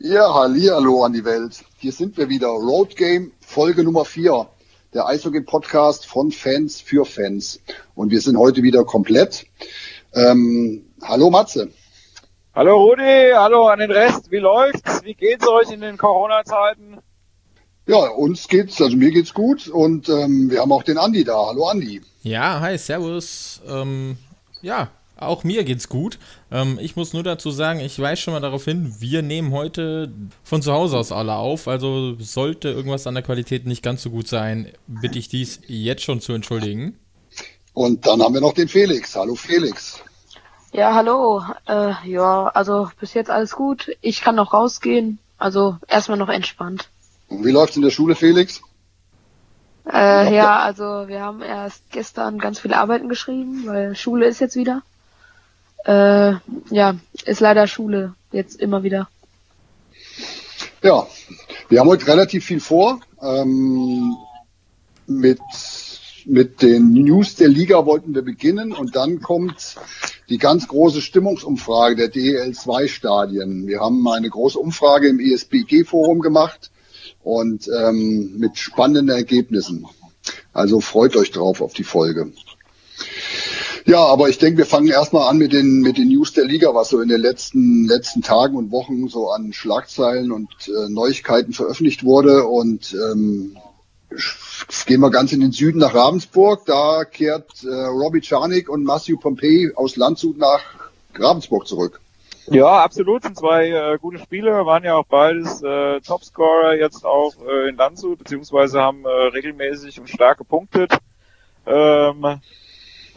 Ja, hallo an die Welt. Hier sind wir wieder. Road Game, Folge Nummer 4. Der Eishockey-Podcast von Fans für Fans. Und wir sind heute wieder komplett. Ähm, hallo Matze. Hallo Rudi, hallo an den Rest. Wie läuft's? Wie geht's euch in den Corona-Zeiten? Ja, uns geht's, also mir geht's gut und ähm, wir haben auch den Andi da. Hallo Andi. Ja, hi, servus. Ähm, ja, auch mir geht's gut. Ähm, ich muss nur dazu sagen, ich weise schon mal darauf hin, wir nehmen heute von zu Hause aus alle auf. Also sollte irgendwas an der Qualität nicht ganz so gut sein, bitte ich dies jetzt schon zu entschuldigen. Und dann haben wir noch den Felix. Hallo Felix. Ja, hallo. Äh, ja, also bis jetzt alles gut. Ich kann noch rausgehen. Also erstmal noch entspannt. Und wie läuft's in der Schule, Felix? Äh, ja, also wir haben erst gestern ganz viele Arbeiten geschrieben, weil Schule ist jetzt wieder. Äh, ja, ist leider Schule jetzt immer wieder. Ja, wir haben heute relativ viel vor. Ähm, mit, mit den News der Liga wollten wir beginnen und dann kommt die ganz große Stimmungsumfrage der DEL2-Stadien. Wir haben eine große Umfrage im ESBG-Forum gemacht und ähm, mit spannenden Ergebnissen. Also freut euch drauf auf die Folge. Ja, aber ich denke, wir fangen erstmal an mit den, mit den News der Liga, was so in den letzten, letzten Tagen und Wochen so an Schlagzeilen und äh, Neuigkeiten veröffentlicht wurde. Und ähm, gehen wir ganz in den Süden nach Ravensburg. Da kehrt äh, Robbie Czarnik und Matthew Pompey aus Landshut nach Ravensburg zurück. Ja, absolut. Sind zwei äh, gute Spieler, waren ja auch beides äh, Topscorer jetzt auch äh, in Landshut, beziehungsweise haben äh, regelmäßig und stark gepunktet. Ähm,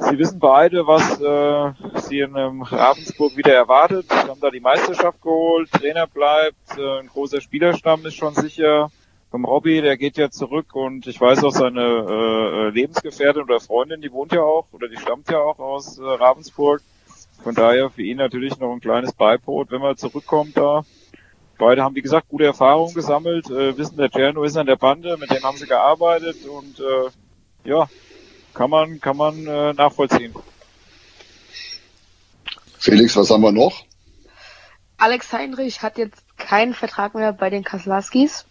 Sie wissen beide, was äh, sie in ähm, Ravensburg wieder erwartet. Sie haben da die Meisterschaft geholt, Trainer bleibt, äh, ein großer Spielerstamm ist schon sicher. Vom Robby, der geht ja zurück und ich weiß auch seine äh, Lebensgefährtin oder Freundin, die wohnt ja auch oder die stammt ja auch aus äh, Ravensburg. Von daher für ihn natürlich noch ein kleines Beipot, wenn man zurückkommt da. Beide haben, wie gesagt, gute Erfahrungen gesammelt, äh, wissen, der Cerno ist an der Bande, mit dem haben sie gearbeitet und äh, ja, kann man, kann man äh, nachvollziehen. Felix, was haben wir noch? Alex Heinrich hat jetzt keinen Vertrag mehr bei den Kaslaskis.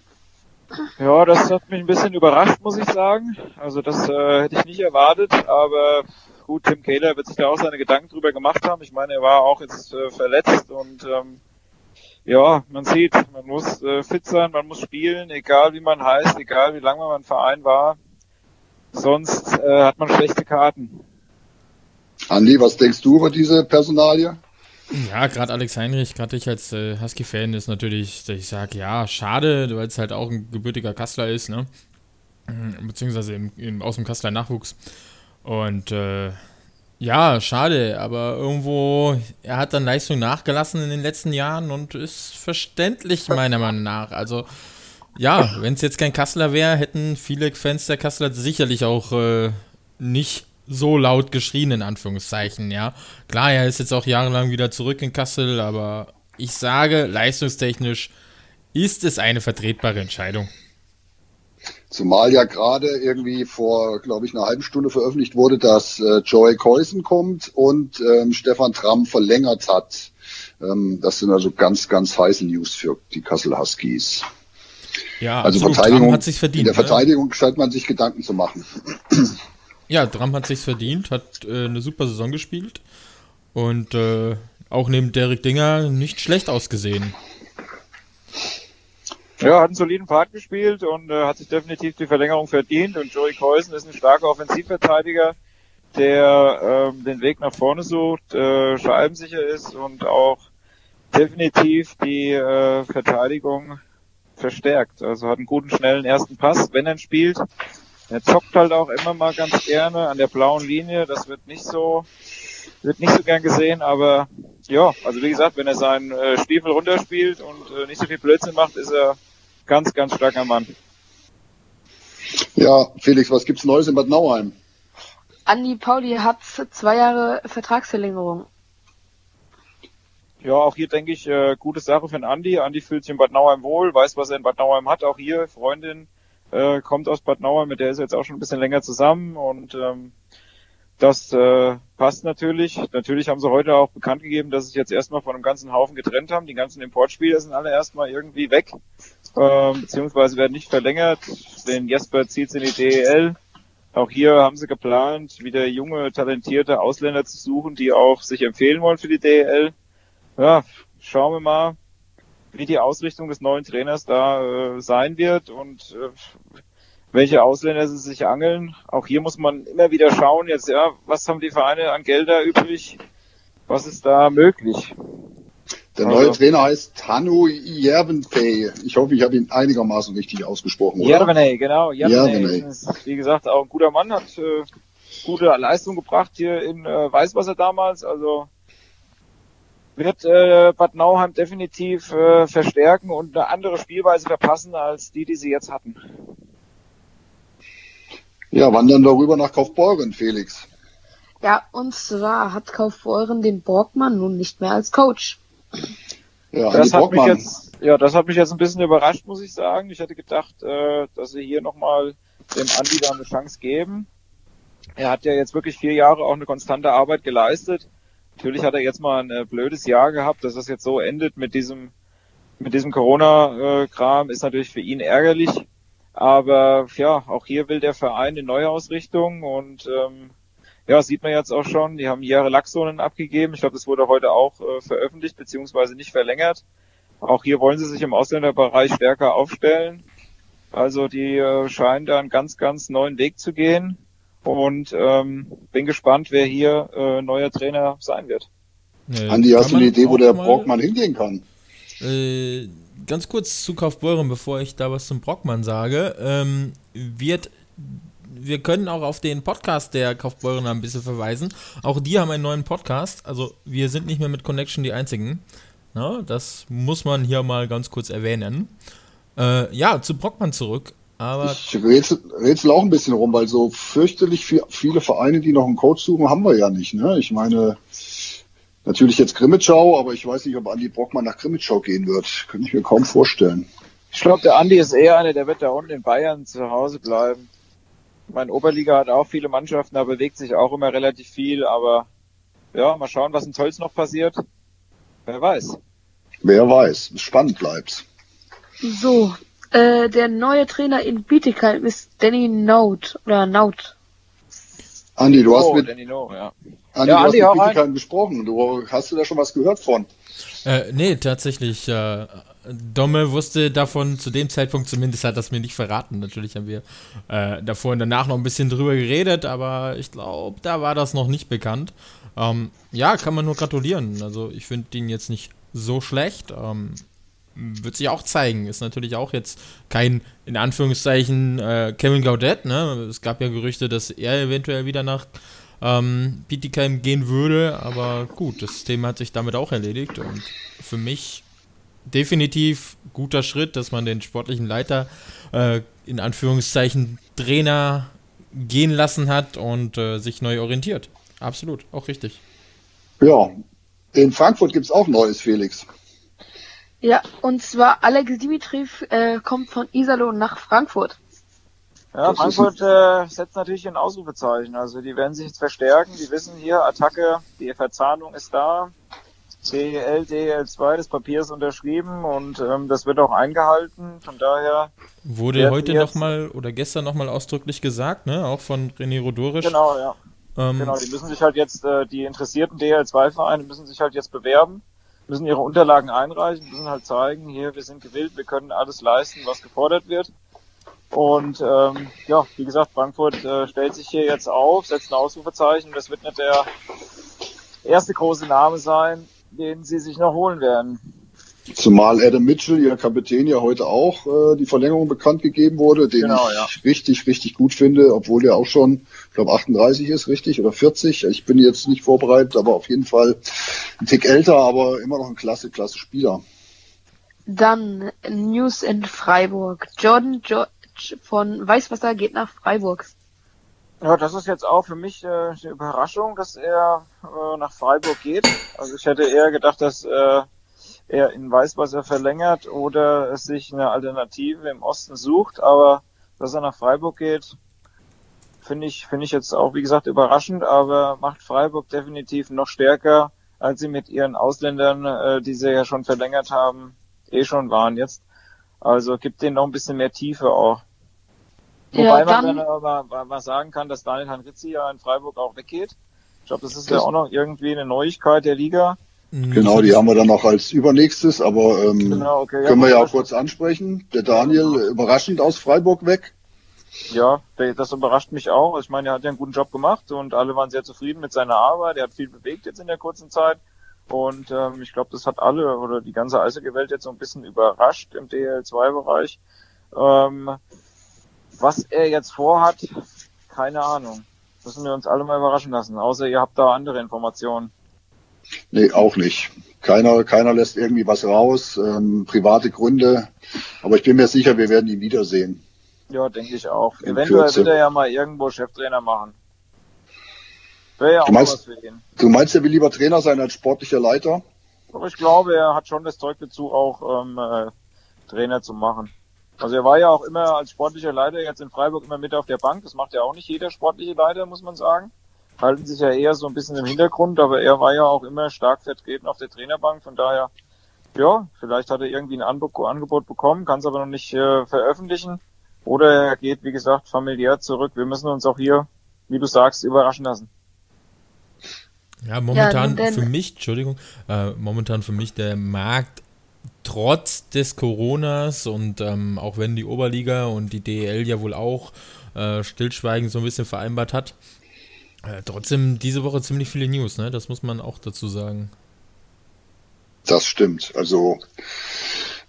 Ja, das hat mich ein bisschen überrascht, muss ich sagen. Also das äh, hätte ich nicht erwartet, aber gut, Tim Kehler wird sich da auch seine Gedanken drüber gemacht haben. Ich meine, er war auch jetzt äh, verletzt und ähm, ja, man sieht, man muss äh, fit sein, man muss spielen, egal wie man heißt, egal wie lange man im Verein war. Sonst äh, hat man schlechte Karten. Andi, was denkst du über diese Personalie? Ja, gerade Alex Heinrich, gerade ich als äh, Husky-Fan ist natürlich, ich sage, ja, schade, weil es halt auch ein gebürtiger Kassler ist, ne? Mhm, beziehungsweise im, im, aus dem Kasseler Nachwuchs. Und äh, ja, schade, aber irgendwo, er hat dann Leistung nachgelassen in den letzten Jahren und ist verständlich meiner Meinung nach. Also ja, wenn es jetzt kein Kasseler wäre, hätten viele Fans der Kasseler sicherlich auch äh, nicht so laut geschrien, in Anführungszeichen, ja. Klar, er ist jetzt auch jahrelang wieder zurück in Kassel, aber ich sage, leistungstechnisch ist es eine vertretbare Entscheidung. Zumal ja gerade irgendwie vor, glaube ich, einer halben Stunde veröffentlicht wurde, dass äh, Joey Keusen kommt und ähm, Stefan Tramm verlängert hat. Ähm, das sind also ganz, ganz heiße News für die Kassel Huskies. Ja, also absolut. Verteidigung, hat sich verdient. In der ne? Verteidigung ne? scheint man sich Gedanken zu machen. Ja, Dram hat sich's verdient, hat äh, eine super Saison gespielt und äh, auch neben Derek Dinger nicht schlecht ausgesehen. Ja, hat einen soliden Part gespielt und äh, hat sich definitiv die Verlängerung verdient. Und Joey Keusen ist ein starker Offensivverteidiger, der ähm, den Weg nach vorne sucht, äh, scheibensicher ist und auch definitiv die äh, Verteidigung verstärkt. Also hat einen guten, schnellen ersten Pass, wenn er spielt. Er zockt halt auch immer mal ganz gerne an der blauen Linie. Das wird nicht so, wird nicht so gern gesehen, aber ja, also wie gesagt, wenn er seinen äh, Stiefel runterspielt und äh, nicht so viel Blödsinn macht, ist er ganz, ganz starker Mann. Ja, Felix, was gibt's Neues in Bad Nauheim? Andi Pauli hat zwei Jahre Vertragsverlängerung. Ja, auch hier denke ich, äh, gute Sache für den Andi. Andi fühlt sich in Bad Nauheim wohl, weiß, was er in Bad Nauheim hat. Auch hier, Freundin äh, kommt aus Bad Nauheim, mit der ist er jetzt auch schon ein bisschen länger zusammen und ähm, Das äh, passt natürlich. Natürlich haben sie heute auch bekannt gegeben, dass sie sich jetzt erstmal von einem ganzen Haufen getrennt haben. Die ganzen Importspieler sind alle erstmal irgendwie weg, äh, beziehungsweise werden nicht verlängert. Den Jesper zieht in die DEL. Auch hier haben sie geplant, wieder junge, talentierte Ausländer zu suchen, die auch sich empfehlen wollen für die DEL. Ja, schauen wir mal, wie die Ausrichtung des neuen Trainers da äh, sein wird und äh, welche Ausländer sie sich angeln. Auch hier muss man immer wieder schauen, jetzt ja, was haben die Vereine an Gelder übrig? Was ist da möglich? Der neue also, Trainer heißt Hannu Järvenpää. Ich hoffe, ich habe ihn einigermaßen richtig ausgesprochen. Järvenpää, genau. Järvenpää. Wie gesagt, auch ein guter Mann, hat äh, gute Leistung gebracht hier in äh, Weißwasser damals. Also wird äh, Bad Nauheim definitiv äh, verstärken und eine andere Spielweise verpassen als die, die sie jetzt hatten. Ja, wandern darüber nach Kaufbeuren, Felix. Ja, und zwar hat Kaufbeuren den Borgmann nun nicht mehr als Coach. Ja, das hat mich jetzt, ja, das hat mich jetzt ein bisschen überrascht, muss ich sagen. Ich hätte gedacht, äh, dass sie hier nochmal dem Andi da eine Chance geben. Er hat ja jetzt wirklich vier Jahre auch eine konstante Arbeit geleistet. Natürlich hat er jetzt mal ein äh, blödes Jahr gehabt, dass das jetzt so endet mit diesem, mit diesem Corona-Kram, ist natürlich für ihn ärgerlich. Aber ja, auch hier will der Verein eine neue Ausrichtung und ähm, ja, sieht man jetzt auch schon, die haben Jahre Lacksonen abgegeben. Ich glaube, das wurde heute auch äh, veröffentlicht beziehungsweise nicht verlängert. Auch hier wollen sie sich im Ausländerbereich stärker aufstellen. Also die äh, scheinen da einen ganz, ganz neuen Weg zu gehen. Und ähm, bin gespannt, wer hier äh, neuer Trainer sein wird. Äh, Andi, hast du eine Idee, wo der Brockmann hingehen kann? Äh, ganz kurz zu Kaufbeuren, bevor ich da was zum Brockmann sage. Ähm, wird wir können auch auf den Podcast der Kaufbeuren ein bisschen verweisen. Auch die haben einen neuen Podcast. Also wir sind nicht mehr mit Connection die einzigen. Na, das muss man hier mal ganz kurz erwähnen. Äh, ja, zu Brockmann zurück. Aber ich rätsel, rätsel auch ein bisschen rum, weil so fürchterlich viel, viele Vereine, die noch einen Coach suchen, haben wir ja nicht. Ne? Ich meine, natürlich jetzt Grimmitschau, aber ich weiß nicht, ob Andi Brockmann nach Grimmitschau gehen wird. Könnte ich mir kaum vorstellen. Ich glaube, der Andi ist eher einer, der wird da unten in Bayern zu Hause bleiben. Mein Oberliga hat auch viele Mannschaften, da bewegt sich auch immer relativ viel, aber ja, mal schauen, was in Zolz noch passiert. Wer weiß. Wer weiß. Spannend bleibt's. So, äh, der neue Trainer in Bietigheim ist Danny Naut oder Naut. Andi, du oh, hast mit Danny no, ja. Andi, ja, du Andi, hast mit Bietigheim gesprochen. Du, hast du da schon was gehört von? Äh, nee, tatsächlich. Äh, Domme wusste davon zu dem Zeitpunkt zumindest, hat das mir nicht verraten. Natürlich haben wir äh, davor und danach noch ein bisschen drüber geredet, aber ich glaube, da war das noch nicht bekannt. Ähm, ja, kann man nur gratulieren. Also ich finde ihn jetzt nicht so schlecht. Ähm, wird sich auch zeigen. Ist natürlich auch jetzt kein, in Anführungszeichen, äh, Kevin Gaudet. Ne? Es gab ja Gerüchte, dass er eventuell wieder nach ähm, Bietigheim gehen würde. Aber gut, das Thema hat sich damit auch erledigt. Und für mich definitiv guter Schritt, dass man den sportlichen Leiter äh, in Anführungszeichen Trainer gehen lassen hat und äh, sich neu orientiert. Absolut, auch richtig. Ja, in Frankfurt gibt es auch Neues, Felix. Ja, und zwar Alex Dimitriv äh, kommt von Iserlohn nach Frankfurt. Ja, Frankfurt äh, setzt natürlich ein Ausrufezeichen. Also die werden sich jetzt verstärken. Die wissen hier, Attacke, die Verzahnung ist da. DL, DL2, das Papier ist unterschrieben und ähm, das wird auch eingehalten. Von daher. Wurde heute nochmal oder gestern nochmal ausdrücklich gesagt, ne? Auch von René Rodorisch. Genau, ja. Ähm, genau, die müssen sich halt jetzt, äh, die interessierten DL2-Vereine müssen sich halt jetzt bewerben, müssen ihre Unterlagen einreichen, müssen halt zeigen, hier, wir sind gewillt, wir können alles leisten, was gefordert wird. Und ähm, ja, wie gesagt, Frankfurt äh, stellt sich hier jetzt auf, setzt ein Ausrufezeichen. Das wird nicht der erste große Name sein, den sie sich noch holen werden. Zumal Adam Mitchell, ihr Kapitän, ja heute auch äh, die Verlängerung bekannt gegeben wurde, den genau, ich ja. richtig, richtig gut finde, obwohl der auch schon, ich glaube, 38 ist, richtig, oder 40. Ich bin jetzt nicht vorbereitet, aber auf jeden Fall ein Tick älter, aber immer noch ein klasse, klasse Spieler. Dann News in Freiburg. Jordan George von Weißwasser geht nach Freiburg. Ja, das ist jetzt auch für mich äh, eine Überraschung, dass er äh, nach Freiburg geht. Also ich hätte eher gedacht, dass äh, er in Weißwasser verlängert oder es sich eine Alternative im Osten sucht, aber dass er nach Freiburg geht, finde ich, finde ich jetzt auch, wie gesagt, überraschend, aber macht Freiburg definitiv noch stärker, als sie mit ihren Ausländern, äh, die sie ja schon verlängert haben, eh schon waren jetzt. Also gibt denen noch ein bisschen mehr Tiefe auch. Wobei Ja, man dann- dann aber mal sagen kann, dass Daniel Hanritzi ja in Freiburg auch weggeht. Ich glaube, das ist ja auch noch irgendwie eine Neuigkeit der Liga. Genau, die haben wir dann noch als übernächstes, aber ähm, Genau, okay. können wir ja auch kurz ansprechen. Der Daniel äh, überraschend aus Freiburg weg. Ja, das überrascht mich auch. Ich meine, er hat ja einen guten Job gemacht und alle waren sehr zufrieden mit seiner Arbeit. Er hat viel bewegt jetzt in der kurzen Zeit. Und ähm, ich glaube, das hat alle oder die ganze Eishockey-Welt jetzt so ein bisschen überrascht im DL2-Bereich. Ähm, was er jetzt vorhat, keine Ahnung. Müssen wir uns alle mal überraschen lassen. Außer ihr habt da andere Informationen. Nee, auch nicht. Keiner, keiner lässt irgendwie was raus, ähm, private Gründe. Aber ich bin mir sicher, wir werden ihn wiedersehen. Ja, denke ich auch. In Eventuell Kürze. wird er ja mal irgendwo Cheftrainer machen. Wäre ja auch Du meinst- was für ihn. Du meinst, er will lieber Trainer sein als sportlicher Leiter? Aber ich glaube, er hat schon das Zeug dazu, auch ähm, äh, Trainer zu machen. Also er war ja auch immer als sportlicher Leiter jetzt in Freiburg immer mit auf der Bank. Das macht ja auch nicht jeder sportliche Leiter, muss man sagen. Halten sich ja eher so ein bisschen im Hintergrund, aber er war ja auch immer stark vertreten auf der Trainerbank. Von daher, ja, vielleicht hat er irgendwie ein Angebot bekommen, kann es aber noch nicht äh, veröffentlichen. Oder er geht, wie gesagt, familiär zurück. Wir müssen uns auch hier, wie du sagst, überraschen lassen. Ja, momentan denn- für mich, Entschuldigung, äh, momentan für mich der Markt trotz des Coronas und ähm, auch wenn die Oberliga und die DEL ja wohl auch äh, stillschweigend so ein bisschen vereinbart hat, äh, trotzdem diese Woche ziemlich viele News, ne? Das muss man auch dazu sagen. Das stimmt. Also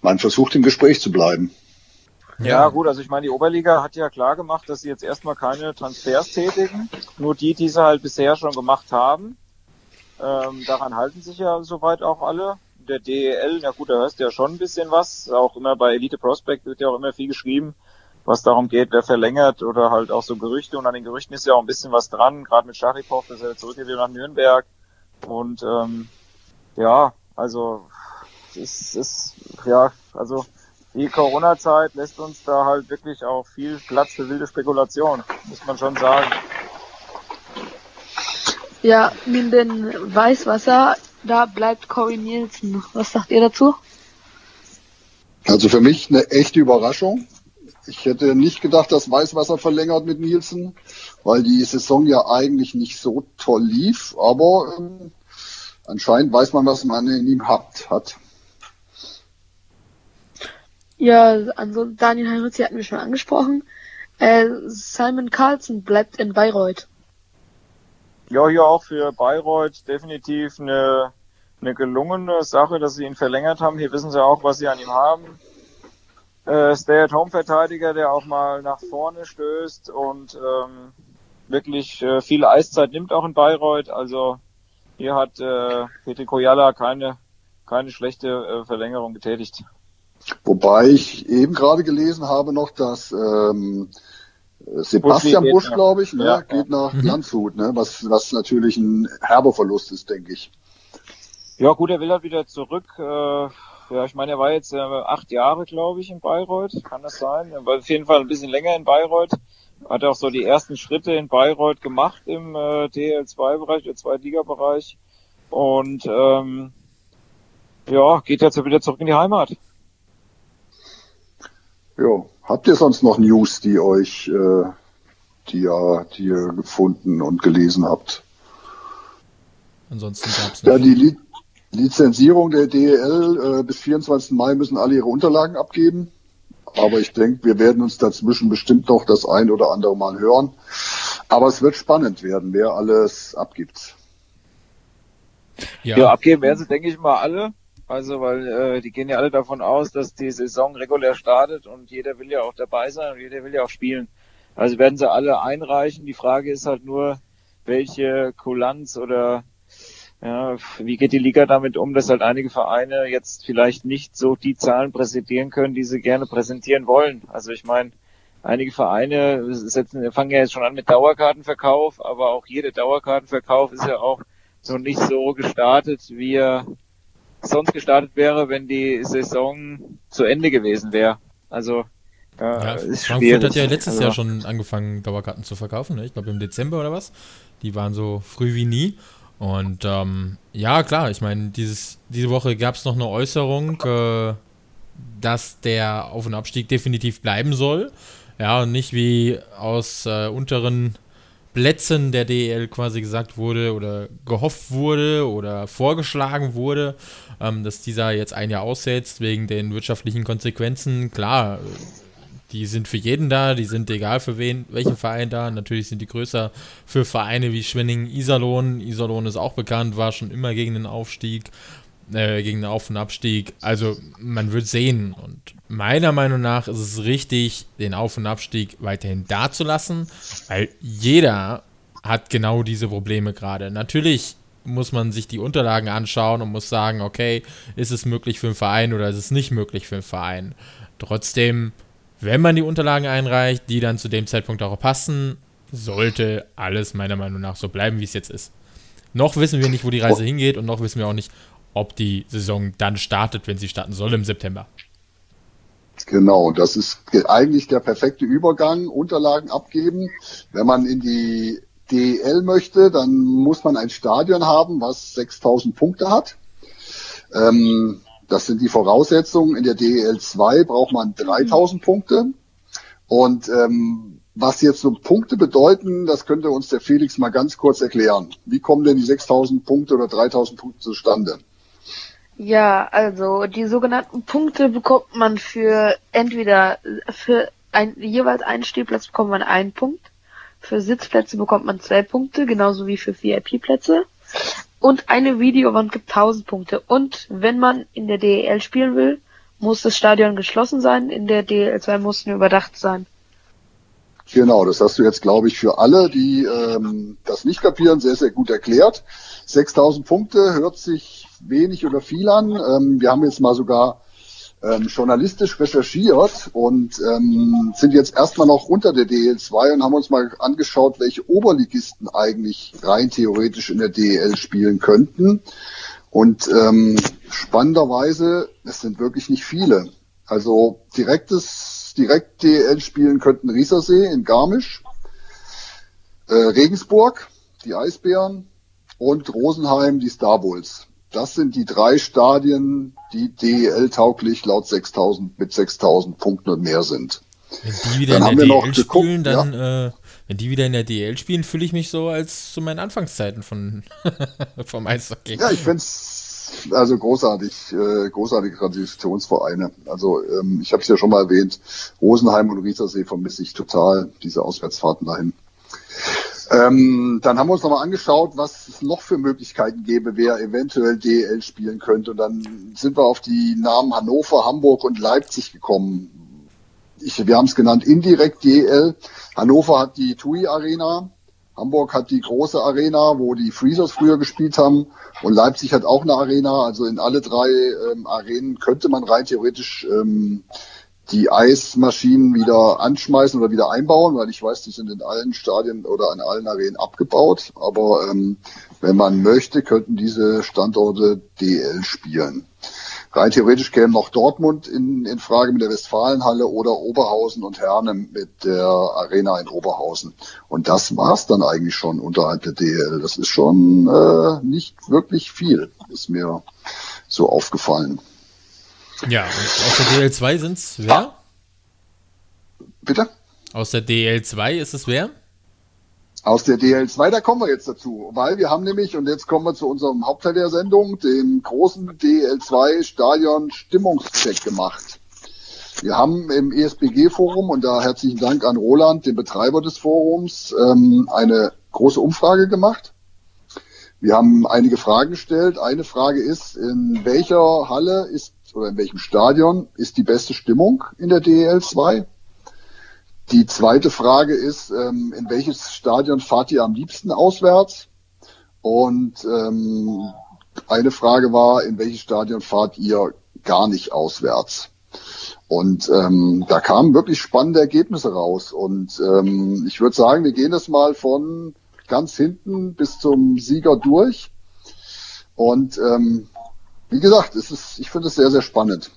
man versucht im Gespräch zu bleiben. Ja, gut, also ich meine, die Oberliga hat ja klar gemacht, dass sie jetzt erstmal keine Transfers tätigen, nur die, die sie halt bisher schon gemacht haben. Ähm, daran halten sich ja soweit auch alle. Der DEL, ja gut, da hörst du ja schon ein bisschen was. Auch immer bei Elite Prospect wird ja auch immer viel geschrieben, was darum geht, wer verlängert oder halt auch so Gerüchte. Und an den Gerüchten ist ja auch ein bisschen was dran, gerade mit Scharipow, dass er zurückgeht wieder nach Nürnberg. Und ähm, ja, also es ist, ja, also die Corona-Zeit lässt uns da halt wirklich auch viel Platz für wilde Spekulation, muss man schon sagen. Ja, neben den Weißwasser, da bleibt Corey Nielsen. Was sagt ihr dazu? Also für mich eine echte Überraschung. Ich hätte nicht gedacht, dass Weißwasser verlängert mit Nielsen, weil die Saison ja eigentlich nicht so toll lief. Aber ähm, anscheinend weiß man, was man in ihm hat. hat. Ja, ansonsten Daniel Heinrichs hatten wir schon angesprochen. Äh, Simon Carlson bleibt in Bayreuth. Ja, hier auch für Bayreuth definitiv eine, eine gelungene Sache, dass sie ihn verlängert haben. Hier wissen sie auch, was sie an ihm haben. Äh, Stay-at-Home-Verteidiger, der auch mal nach vorne stößt und ähm, wirklich äh, viel Eiszeit nimmt auch in Bayreuth. Also hier hat äh, Petri Koyala keine, keine schlechte äh, Verlängerung getätigt. Wobei ich eben gerade gelesen habe noch, dass ähm, Sebastian Busch Busch, glaube ich, ne, ja. geht nach Mhm. Landshut, ne, was, was natürlich ein herber Verlust ist, denke ich. Ja, gut, er will halt wieder zurück. Äh, ja, ich meine, er war jetzt äh, acht Jahre, glaube ich, in Bayreuth. Kann das sein? Er war auf jeden Fall ein bisschen länger in Bayreuth. Hat auch so die ersten Schritte in Bayreuth gemacht im äh, DL2-Bereich, der Zweitliga-Bereich. Und ähm, ja, geht jetzt wieder zurück in die Heimat. Ja, habt ihr sonst noch News, die euch, äh, die, ihr, die ihr gefunden und gelesen habt? Ansonsten gab es Ja, die Lizenzierung der DEL äh, bis 24. Mai müssen alle ihre Unterlagen abgeben. Aber ich denke, wir werden uns dazwischen bestimmt noch das ein oder andere Mal hören. Aber es wird spannend werden, wer alles abgibt. ja, Ja, abgeben werden sie, denke ich mal, alle. Also, weil äh, die gehen ja alle davon aus, dass die Saison regulär startet und jeder will ja auch dabei sein und jeder will ja auch spielen. Also werden sie alle einreichen. Die Frage ist halt nur, welche Kulanz oder ja, wie geht die Liga damit um, dass halt einige Vereine jetzt vielleicht nicht so die Zahlen präsentieren können, die sie gerne präsentieren wollen. Also ich meine, einige Vereine setzen, fangen ja jetzt schon an mit Dauerkartenverkauf, aber auch jeder Dauerkartenverkauf ist ja auch noch nicht so gestartet, wie er sonst gestartet wäre, wenn die Saison zu Ende gewesen wäre. Also Ja, ist Frankfurt hat ja letztes also. Jahr schon angefangen, Dauerkarten zu verkaufen. Ne? Ich glaube im Dezember oder was. Die waren so früh wie nie. Und ähm, ja, klar, ich meine, diese Woche gab es noch eine Äußerung, äh, dass der Auf- und Abstieg definitiv bleiben soll. Ja, und nicht wie aus äh, unteren Plätzen der DEL quasi gesagt wurde oder gehofft wurde oder vorgeschlagen wurde, ähm, dass dieser jetzt ein Jahr aussetzt wegen den wirtschaftlichen Konsequenzen. Klar, die sind für jeden da, die sind egal für wen, welchen Verein da. Natürlich sind die größer für Vereine wie Schwenning, Iserlohn. Iserlohn ist auch bekannt, war schon immer gegen den Aufstieg, äh, gegen den Auf- und Abstieg. Also man wird sehen. Und meiner Meinung nach ist es richtig, den Auf- und Abstieg weiterhin da zu lassen, weil jeder hat genau diese Probleme gerade. Natürlich muss man sich die Unterlagen anschauen und muss sagen, okay, ist es möglich für einen Verein oder ist es nicht möglich für einen Verein. Trotzdem wenn man die Unterlagen einreicht, die dann zu dem Zeitpunkt auch passen, sollte alles meiner Meinung nach so bleiben, wie es jetzt ist. Noch wissen wir nicht, wo die Reise hingeht und noch wissen wir auch nicht, ob die Saison dann startet, wenn sie starten soll im September. Genau, das ist eigentlich der perfekte Übergang. Unterlagen abgeben. Wenn man in die DEL möchte, dann muss man ein Stadion haben, was 6000 Punkte hat. Ähm, das sind die Voraussetzungen. In der DEL 2 braucht man 3000 Punkte. Und ähm, was jetzt so Punkte bedeuten, das könnte uns der Felix mal ganz kurz erklären. Wie kommen denn die 6000 Punkte oder 3000 Punkte zustande? Ja, also die sogenannten Punkte bekommt man für entweder für ein, jeweils einen Stehplatz bekommt man einen Punkt, für Sitzplätze bekommt man zwei Punkte, genauso wie für VIP-Plätze. Und eine Videowand gibt 1000 Punkte. Und wenn man in der DEL spielen will, muss das Stadion geschlossen sein. In der DEL 2 muss nur überdacht sein. Genau, das hast du jetzt, glaube ich, für alle, die ähm, das nicht kapieren, sehr, sehr gut erklärt. 6000 Punkte hört sich wenig oder viel an. Ähm, wir haben jetzt mal sogar ähm, journalistisch recherchiert und ähm, sind jetzt erstmal noch unter der DL2 und haben uns mal angeschaut, welche Oberligisten eigentlich rein theoretisch in der DL spielen könnten. Und ähm, spannenderweise, es sind wirklich nicht viele. Also direktes, direkt DL spielen könnten Riesersee in Garmisch, äh, Regensburg, die Eisbären und Rosenheim, die Star Bulls. Das sind die drei Stadien, die DEL-tauglich laut 6000 mit 6000 Punkten und mehr sind. Wenn die wieder dann in der DEL spielen, dann, ja. äh, wenn die wieder in der DEL spielen, fühle ich mich so als zu meinen Anfangszeiten von vom Eishockey. Ja, ich finde es also großartig, äh, großartige Traditionsvereine. Also ähm, ich habe es ja schon mal erwähnt, Rosenheim und Riesersee vermisse ich total, diese Auswärtsfahrten dahin. Ähm, dann haben wir uns nochmal angeschaut, was es noch für Möglichkeiten gäbe, wer eventuell DL spielen könnte. Und dann sind wir auf die Namen Hannover, Hamburg und Leipzig gekommen. Ich, wir haben es genannt indirekt DL. Hannover hat die TUI Arena, Hamburg hat die große Arena, wo die Freezers früher gespielt haben. Und Leipzig hat auch eine Arena. Also in alle drei ähm, Arenen könnte man rein theoretisch ähm, die Eismaschinen wieder anschmeißen oder wieder einbauen, weil ich weiß, die sind in allen Stadien oder in allen Arenen abgebaut. Aber ähm, wenn man möchte, könnten diese Standorte DL spielen. Rein theoretisch kämen noch Dortmund in, in Frage mit der Westfalenhalle oder Oberhausen und Herne mit der Arena in Oberhausen. Und das war's dann eigentlich schon unterhalb der DL. Das ist schon äh, nicht wirklich viel, ist mir so aufgefallen. Ja, und aus der DL2 sind es wer? Bitte? Aus der DL2 ist es wer? Aus der DL2, da kommen wir jetzt dazu, weil wir haben nämlich, und jetzt kommen wir zu unserem Hauptteil der Sendung, den großen DL2 Stadion Stimmungscheck gemacht. Wir haben im ESBG-Forum, und da herzlichen Dank an Roland, den Betreiber des Forums, ähm, eine große Umfrage gemacht. Wir haben einige Fragen gestellt. Eine Frage ist, in welcher Halle ist oder in welchem Stadion ist die beste Stimmung in der DEL 2? Die zweite Frage ist, ähm, in welches Stadion fahrt ihr am liebsten auswärts? Und ähm, eine Frage war, in welches Stadion fahrt ihr gar nicht auswärts? Und ähm, da kamen wirklich spannende Ergebnisse raus. Und ähm, ich würde sagen, wir gehen das mal von ganz hinten bis zum Sieger durch. Und ähm, wie gesagt, es ist, ich finde es sehr, sehr spannend.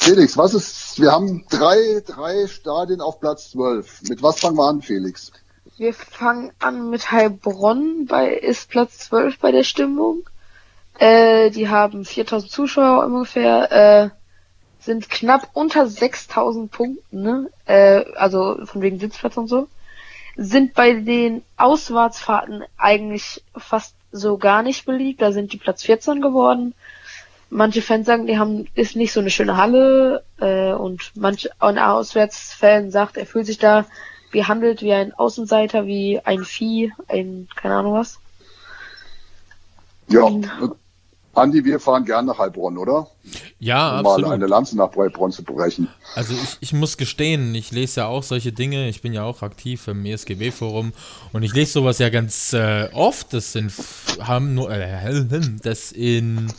Felix, was ist wir haben drei, drei Stadien auf Platz 12. Mit was fangen wir an, Felix? Wir fangen an mit Heilbronn, bei, ist Platz 12 bei der Stimmung. Äh, die haben 4000 Zuschauer ungefähr, äh, sind knapp unter 6000 Punkten, ne? Äh, also von wegen Sitzplatz und so. Sind bei den Auswärtsfahrten eigentlich fast so gar nicht beliebt, da sind die Platz 14 geworden. Manche Fans sagen, die haben, ist nicht so eine schöne Halle, äh, und manche, ein Auswärtsfan sagt, er fühlt sich da behandelt wie ein Außenseiter, wie ein Vieh, ein, keine Ahnung was. Ja, Andi, wir fahren gern nach Heilbronn, oder? Ja, um absolut. mal eine Lanze nach Heilbronn zu brechen. Also ich, ich muss gestehen, ich lese ja auch solche Dinge, ich bin ja auch aktiv im ESGB-Forum und ich lese sowas ja ganz äh, oft, das sind haben nur äh, das in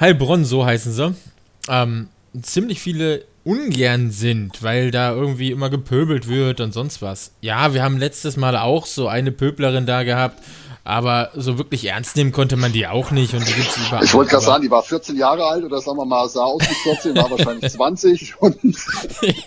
Heilbronn, so heißen sie, ähm, ziemlich viele ungern sind, weil da irgendwie immer gepöbelt wird und sonst was. Ja, wir haben letztes Mal auch so eine Pöblerin da gehabt, aber so wirklich ernst nehmen konnte man die auch nicht und die gibt's überall. Ich wollte gerade sagen, die war 14 Jahre alt oder sagen wir mal, sah aus wie 14, war wahrscheinlich 20 und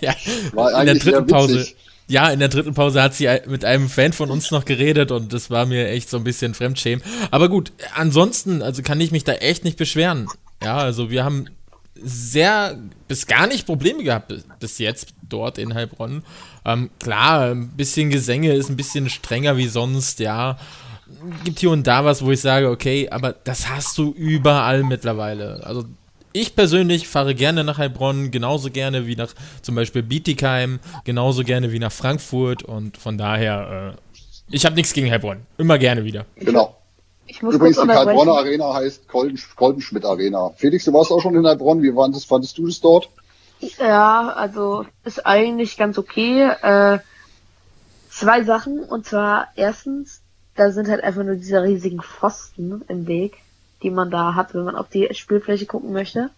ja, war in der eigentlich dritten Pause. witzig. Ja, in der dritten Pause hat sie mit einem Fan von uns noch geredet und das war mir echt so ein bisschen Fremdschämen. Aber gut, ansonsten, also kann ich mich da echt nicht beschweren. Ja, also wir haben sehr bis gar nicht Probleme gehabt bis- jetzt dort in Heilbronn. Ähm, klar, ein bisschen Gesänge ist ein bisschen strenger wie sonst, ja. Gibt hier und da was, wo ich sage, okay, aber das hast du überall mittlerweile. Also ich persönlich fahre gerne nach Heilbronn, genauso gerne wie nach zum Beispiel Bietigheim, genauso gerne wie nach Frankfurt und von daher, äh, ich habe nichts gegen Heilbronn. Immer gerne wieder. Genau. Ich muss Übrigens, die Heilbronner. Arena heißt Kolben, Kolbenschmidt Arena. Felix, du warst auch schon in Heilbronn. Wie fandest, fandest du das dort? Ja, also ist eigentlich ganz okay. Äh, zwei Sachen und zwar erstens, da sind halt einfach nur diese riesigen Pfosten im Weg, die man da hat, wenn man auf die Spielfläche gucken möchte.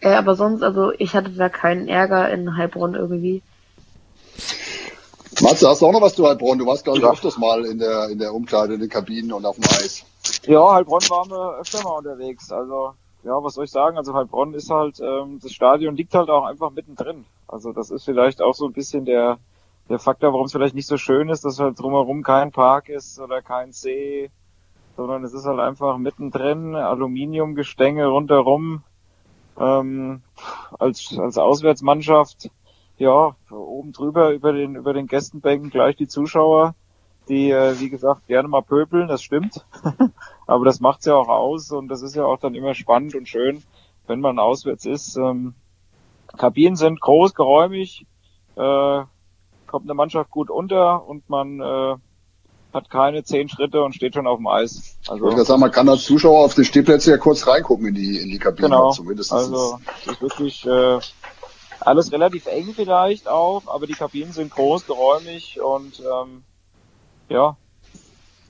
Äh, aber sonst, also ich hatte da keinen Ärger in Heilbronn irgendwie. Matze, hast du auch noch was zu Heilbronn? Du warst, glaube ich, Ja. öfters mal in der, in der Umkleide, in den Kabinen und auf dem Eis. Ja, Heilbronn waren wir öfter mal unterwegs. Also, ja, was soll ich sagen? Also Heilbronn ist halt, ähm, das Stadion liegt halt auch einfach mittendrin. Also das ist vielleicht auch so ein bisschen der, der Faktor, warum es vielleicht nicht so schön ist, dass halt drumherum kein Park ist oder kein See, sondern es ist halt einfach mittendrin, Aluminiumgestänge rundherum. Ähm, als, als Auswärtsmannschaft, ja, oben drüber über den, über den Gästenbänken gleich die Zuschauer, die, äh, wie gesagt, gerne mal pöbeln, das stimmt. Aber das macht's ja auch aus und das ist ja auch dann immer spannend und schön, wenn man auswärts ist. Ähm, Kabinen sind groß, geräumig, äh, kommt eine Mannschaft gut unter und man äh, hat keine zehn Schritte und steht schon auf dem Eis. Ich Also gerade sagen, man kann als Zuschauer auf den Stehplätzen ja kurz reingucken in die, in die Kabine. genau, Zumindest. also es ist wirklich äh, alles relativ eng vielleicht auch, aber die Kabinen sind groß, geräumig und ähm, ja,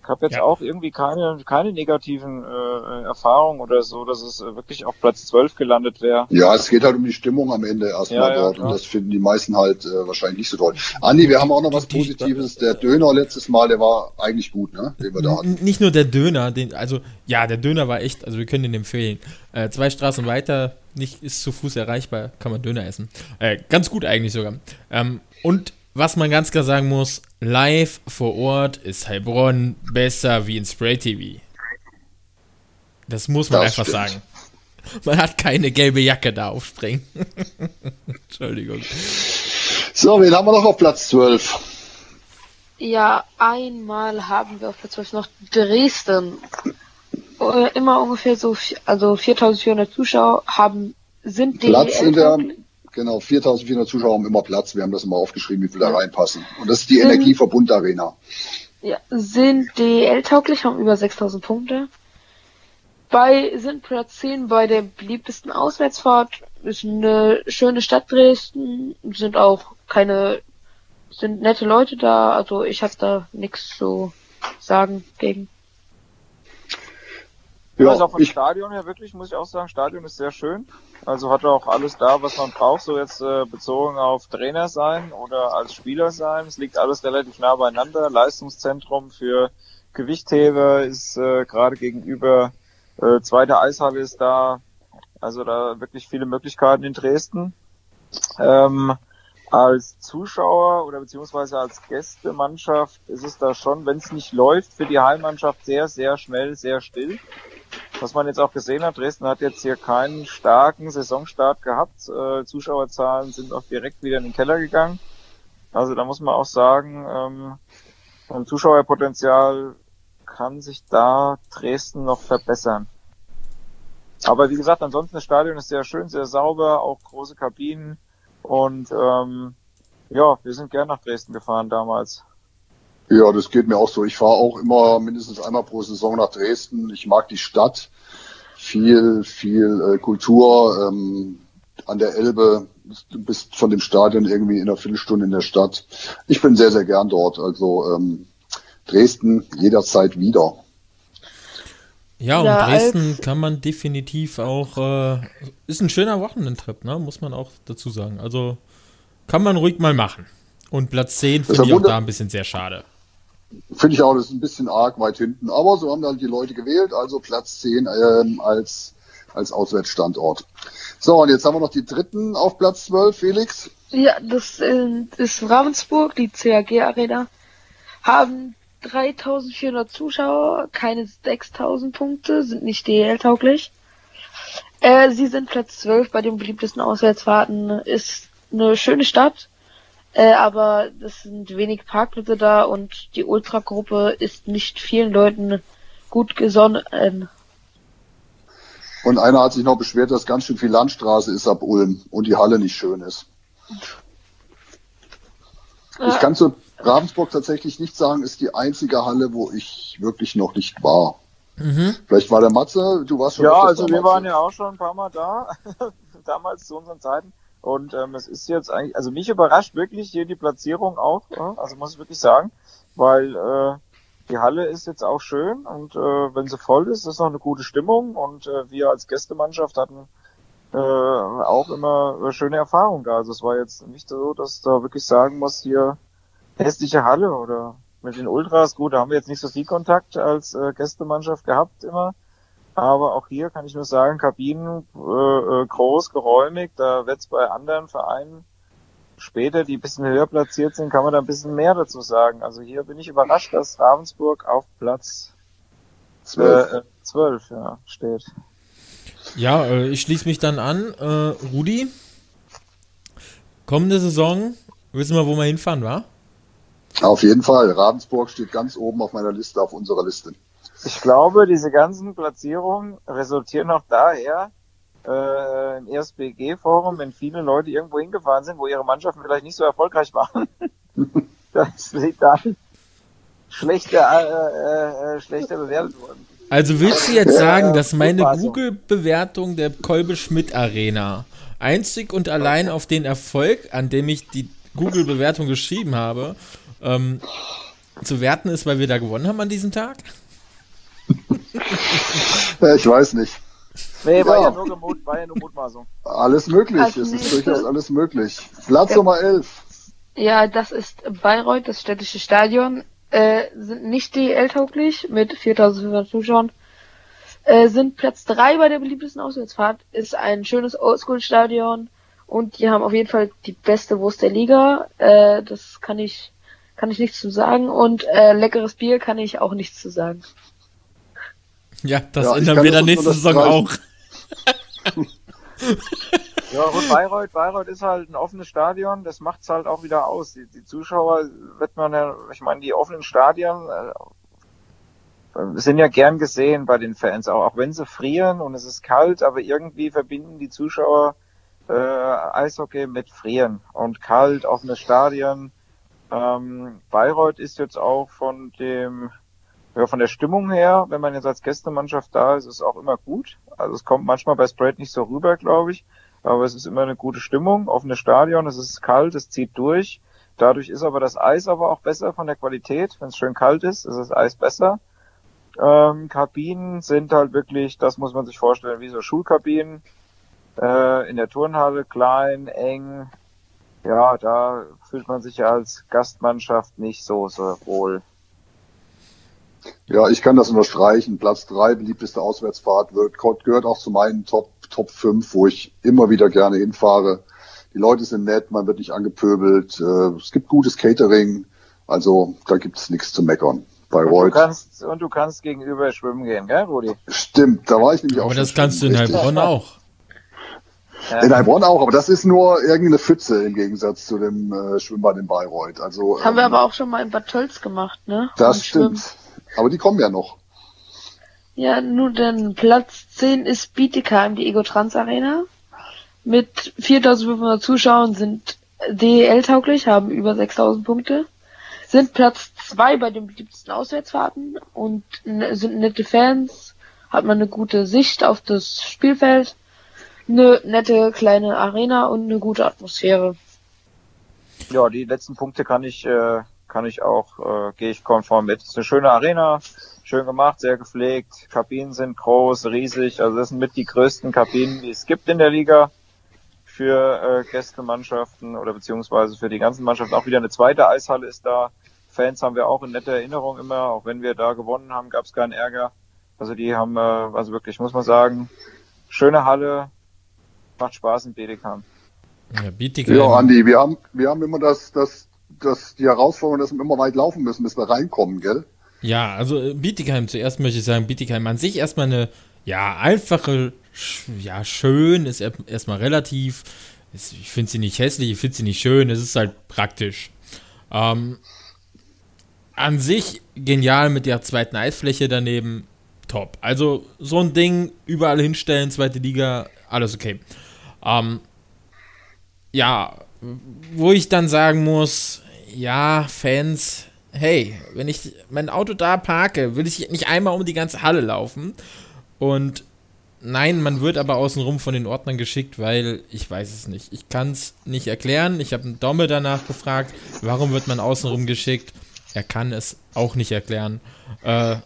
ich habe jetzt Ja. auch irgendwie keine keine negativen äh, Erfahrungen oder so, dass es äh, wirklich auf Platz 12 gelandet wäre. Ja, es geht halt um die Stimmung am Ende erstmal Ja, ja, dort klar. und das finden die meisten halt äh, wahrscheinlich nicht so toll. Andi, wir haben auch noch was Positives. Der Döner letztes Mal, der war eigentlich gut, ne? Den wir da hatten. Nicht nur der Döner, den, also ja, der Döner war echt, also wir können den empfehlen. Äh, zwei Straßen weiter, nicht ist zu Fuß erreichbar, kann man Döner essen. Äh, ganz gut eigentlich sogar. Ähm, und was man ganz klar sagen muss, live vor Ort ist Heilbronn besser wie in Spray TV. Das muss man Das einfach stimmt. sagen. Man hat keine gelbe Jacke da aufspringen. Entschuldigung. So, wen haben wir noch auf Platz 12? Ja, einmal haben wir auf Platz 12 noch Dresden. Äh, Immer ungefähr so, also 4400 Zuschauer haben, sind die Platz in der, genau, 4400 Zuschauer haben immer Platz. Wir haben das immer aufgeschrieben, wie viel da reinpassen. Und das ist die Mhm. Energieverbund Arena. Ja, sind DL-tauglich, haben über 6000 Punkte. Bei, sind Platz 10 bei der beliebtesten Auswärtsfahrt. Ist eine schöne Stadt Dresden. Sind auch keine, sind nette Leute da. Also ich habe da nichts zu sagen gegen. Ja, also auch vom ich, Stadion her wirklich, muss ich auch sagen, Stadion ist sehr schön. Also hat auch alles da, was man braucht, so jetzt äh, bezogen auf Trainer sein oder als Spieler sein. Es liegt alles relativ nah beieinander. Leistungszentrum für Gewichtheber ist äh, gerade gegenüber, äh, zweite Eishalle ist da. Also da wirklich viele Möglichkeiten in Dresden. Ähm, als Zuschauer oder beziehungsweise als Gästemannschaft ist es da schon, wenn es nicht läuft, für die Heimmannschaft sehr, sehr schnell, sehr still. Was man jetzt auch gesehen hat, Dresden hat jetzt hier keinen starken Saisonstart gehabt. Äh, Zuschauerzahlen sind auch direkt wieder in den Keller gegangen. Also da muss man auch sagen, ähm, vom Zuschauerpotenzial kann sich da Dresden noch verbessern. Aber wie gesagt, ansonsten das Stadion ist sehr schön, sehr sauber, auch große Kabinen. Und ähm, ja, wir sind gern nach Dresden gefahren damals. Ja, das geht mir auch so. Ich fahre auch immer mindestens einmal pro Saison nach Dresden. Ich mag die Stadt. Viel, viel äh, Kultur. Ähm, an der Elbe. Du bist von dem Stadion irgendwie in einer Viertelstunde in der Stadt. Ich bin sehr, sehr gern dort. Also ähm, Dresden jederzeit wieder. Ja, und ja, Dresden kann man definitiv auch, äh, ist ein schöner Wochenendtrip, ne? muss man auch dazu sagen. Also kann man ruhig mal machen. Und Platz 10 finde ich auch da ein bisschen sehr schade. Finde ich auch, das ist ein bisschen arg weit hinten. Aber so haben dann die Leute gewählt, also Platz 10 ähm, als, als Auswärtsstandort. So, und jetzt haben wir noch die dritten auf Platz 12, Felix. Ja, das ist Ravensburg, die CAG Arena. Haben 3400 Zuschauer, keine 6000 Punkte, sind nicht DL-tauglich. Äh, sie sind Platz 12 bei den beliebtesten Auswärtsfahrten, ist eine schöne Stadt, äh, aber es sind wenig Parkplätze da und die Ultragruppe ist nicht vielen Leuten gut gesonnen. Und einer hat sich noch beschwert, dass ganz schön viel Landstraße ist ab Ulm und die Halle nicht schön ist. Ich kann zu Ravensburg tatsächlich nicht sagen, ist die einzige Halle, wo ich wirklich noch nicht war. Mhm. Vielleicht war der Matze, du warst schon. Ja, also wir Matze. waren ja auch schon ein paar Mal da, damals zu unseren Zeiten. Und ähm, es ist jetzt eigentlich, also mich überrascht wirklich hier die Platzierung auch, äh, also muss ich wirklich sagen, weil äh, die Halle ist jetzt auch schön und äh, wenn sie voll ist, ist noch eine gute Stimmung und äh, wir als Gästemannschaft hatten äh, auch immer schöne Erfahrungen da. Also es war jetzt nicht so, dass da wirklich sagen muss, hier hässliche Halle oder mit den Ultras, gut, da haben wir jetzt nicht so viel Kontakt als äh, Gästemannschaft gehabt immer. Aber auch hier kann ich nur sagen, Kabinen äh, äh groß, geräumig, da wird's bei anderen Vereinen später, die ein bisschen höher platziert sind, kann man da ein bisschen mehr dazu sagen. Also hier bin ich überrascht, dass Ravensburg auf Platz 12, äh, 12 ja, steht. Ja, äh, ich schließe mich dann an. Äh, Rudi, kommende Saison, wissen wir, wo wir hinfahren, wa? Auf jeden Fall. Ravensburg steht ganz oben auf meiner Liste, auf unserer Liste. Ich glaube, diese ganzen Platzierungen resultieren auch daher, äh, im ESBG-Forum, wenn viele Leute irgendwo hingefahren sind, wo ihre Mannschaften vielleicht nicht so erfolgreich waren, dass sie dann schlechter, äh, äh, schlechter bewertet wurden. Also willst du jetzt sagen, dass meine Google-Bewertung der Kolbe-Schmidt-Arena einzig und allein auf den Erfolg, an dem ich die Google-Bewertung geschrieben habe, ähm, zu werten ist, weil wir da gewonnen haben an diesem Tag? Ich weiß nicht. Nee, war ja, ja nur, Gemut, war ja nur Mutmaßung. Alles möglich, es ist durchaus alles möglich. Platz ja. Nummer 11. Ja, das ist Bayreuth, das städtische Stadion. Äh, sind nicht DL-tauglich mit 4500 Zuschauern. Äh, sind Platz 3 bei der beliebtesten Auswärtsfahrt. Ist ein schönes Oldschool-Stadion. Und die haben auf jeden Fall die beste Wurst der Liga. Äh, das kann ich kann ich nichts zu sagen und äh, leckeres Bier kann ich auch nichts zu sagen. Ja, das ja, ändern wir dann nächste Saison auch. ja, und Bayreuth, Bayreuth ist halt ein offenes Stadion, das macht's halt auch wieder aus. Die, die Zuschauer wird man ja, ich meine, die offenen Stadien äh, sind ja gern gesehen bei den Fans, auch, auch wenn sie frieren und es ist kalt, aber irgendwie verbinden die Zuschauer äh, Eishockey mit Frieren und kalt, offenes Stadion ähm, Bayreuth ist jetzt auch von dem, ja, von der Stimmung her, wenn man jetzt als Gästemannschaft da ist, ist auch immer gut. Also es kommt manchmal bei Sprite nicht so rüber, glaube ich. Aber es ist immer eine gute Stimmung, offenes Stadion, es ist kalt, es zieht durch. Dadurch ist aber das Eis aber auch besser von der Qualität. Wenn es schön kalt ist, ist das Eis besser. Ähm, Kabinen sind halt wirklich, das muss man sich vorstellen, wie so Schulkabinen. Äh, in der Turnhalle klein, eng, ja, da fühlt man sich ja als Gastmannschaft nicht so, so wohl. Ja, ich kann das unterstreichen. Platz drei, beliebteste Auswärtsfahrt, wird, gehört auch zu meinen Top, Top 5, wo ich immer wieder gerne hinfahre. die Leute sind nett, man wird nicht angepöbelt, äh, es gibt gutes Catering, also da gibt es nichts zu meckern. Bei Und du, kannst, und du kannst gegenüber schwimmen gehen, gell, Rudi? Stimmt, da war ich nämlich auch. Aber das kannst du in richtig. Heilbronn auch. In Heilbronn auch, aber das ist nur irgendeine Pfütze im Gegensatz zu dem äh, Schwimmbad in Bayreuth. Also Haben wir ähm, aber auch schon mal in Bad Tölz gemacht, ne? das Und Schwimmen. Aber die kommen ja noch. Ja, nur denn Platz 10 ist Bietigheim, die Ego Trans Arena. Mit 4500 Zuschauern sind DEL-tauglich, haben über 6000 Punkte. Sind Platz 2 bei den beliebtesten Auswärtsfahrten und sind nette Fans. Hat man eine gute Sicht auf das Spielfeld. Eine nette kleine Arena und eine gute Atmosphäre. Ja, die letzten Punkte kann ich, äh, kann ich auch, äh, gehe ich konform mit. Es ist eine schöne Arena, schön gemacht, sehr gepflegt. Kabinen sind groß, riesig. Also das sind mit die größten Kabinen, die es gibt in der Liga für äh, Gästemannschaften oder beziehungsweise für die ganzen Mannschaften. Auch wieder eine zweite Eishalle ist da. Fans haben wir auch in netter Erinnerung immer. Auch wenn wir da gewonnen haben, gab es keinen Ärger. Also die haben, äh, also wirklich, muss man sagen, schöne Halle, macht Spaß in Bedekam. Ja, Bietigheim. Ja, Andi, wir haben, wir haben immer das, das, das, die Herausforderung, dass wir immer weit laufen müssen, bis wir reinkommen, gell? Ja, also äh, Bietigheim zuerst möchte ich sagen, Bietigheim an sich erstmal eine, ja, einfache, ja, schön, ist er- erstmal relativ. Ich finde sie nicht hässlich, ich finde sie nicht schön, es ist halt praktisch. Ähm, an sich genial mit der zweiten Eisfläche daneben, top. Also so ein Ding überall hinstellen, zweite Liga, alles okay. Ähm, ja, wo ich dann sagen muss, ja, Fans, hey, wenn ich mein Auto da parke, will ich nicht einmal um die ganze Halle laufen. Und nein, man wird aber außenrum von den Ordnern geschickt, weil ich weiß es nicht. Ich kann es nicht erklären. Ich habe einen Domme danach gefragt, warum wird man außenrum geschickt. Er kann es auch nicht erklären. Äh,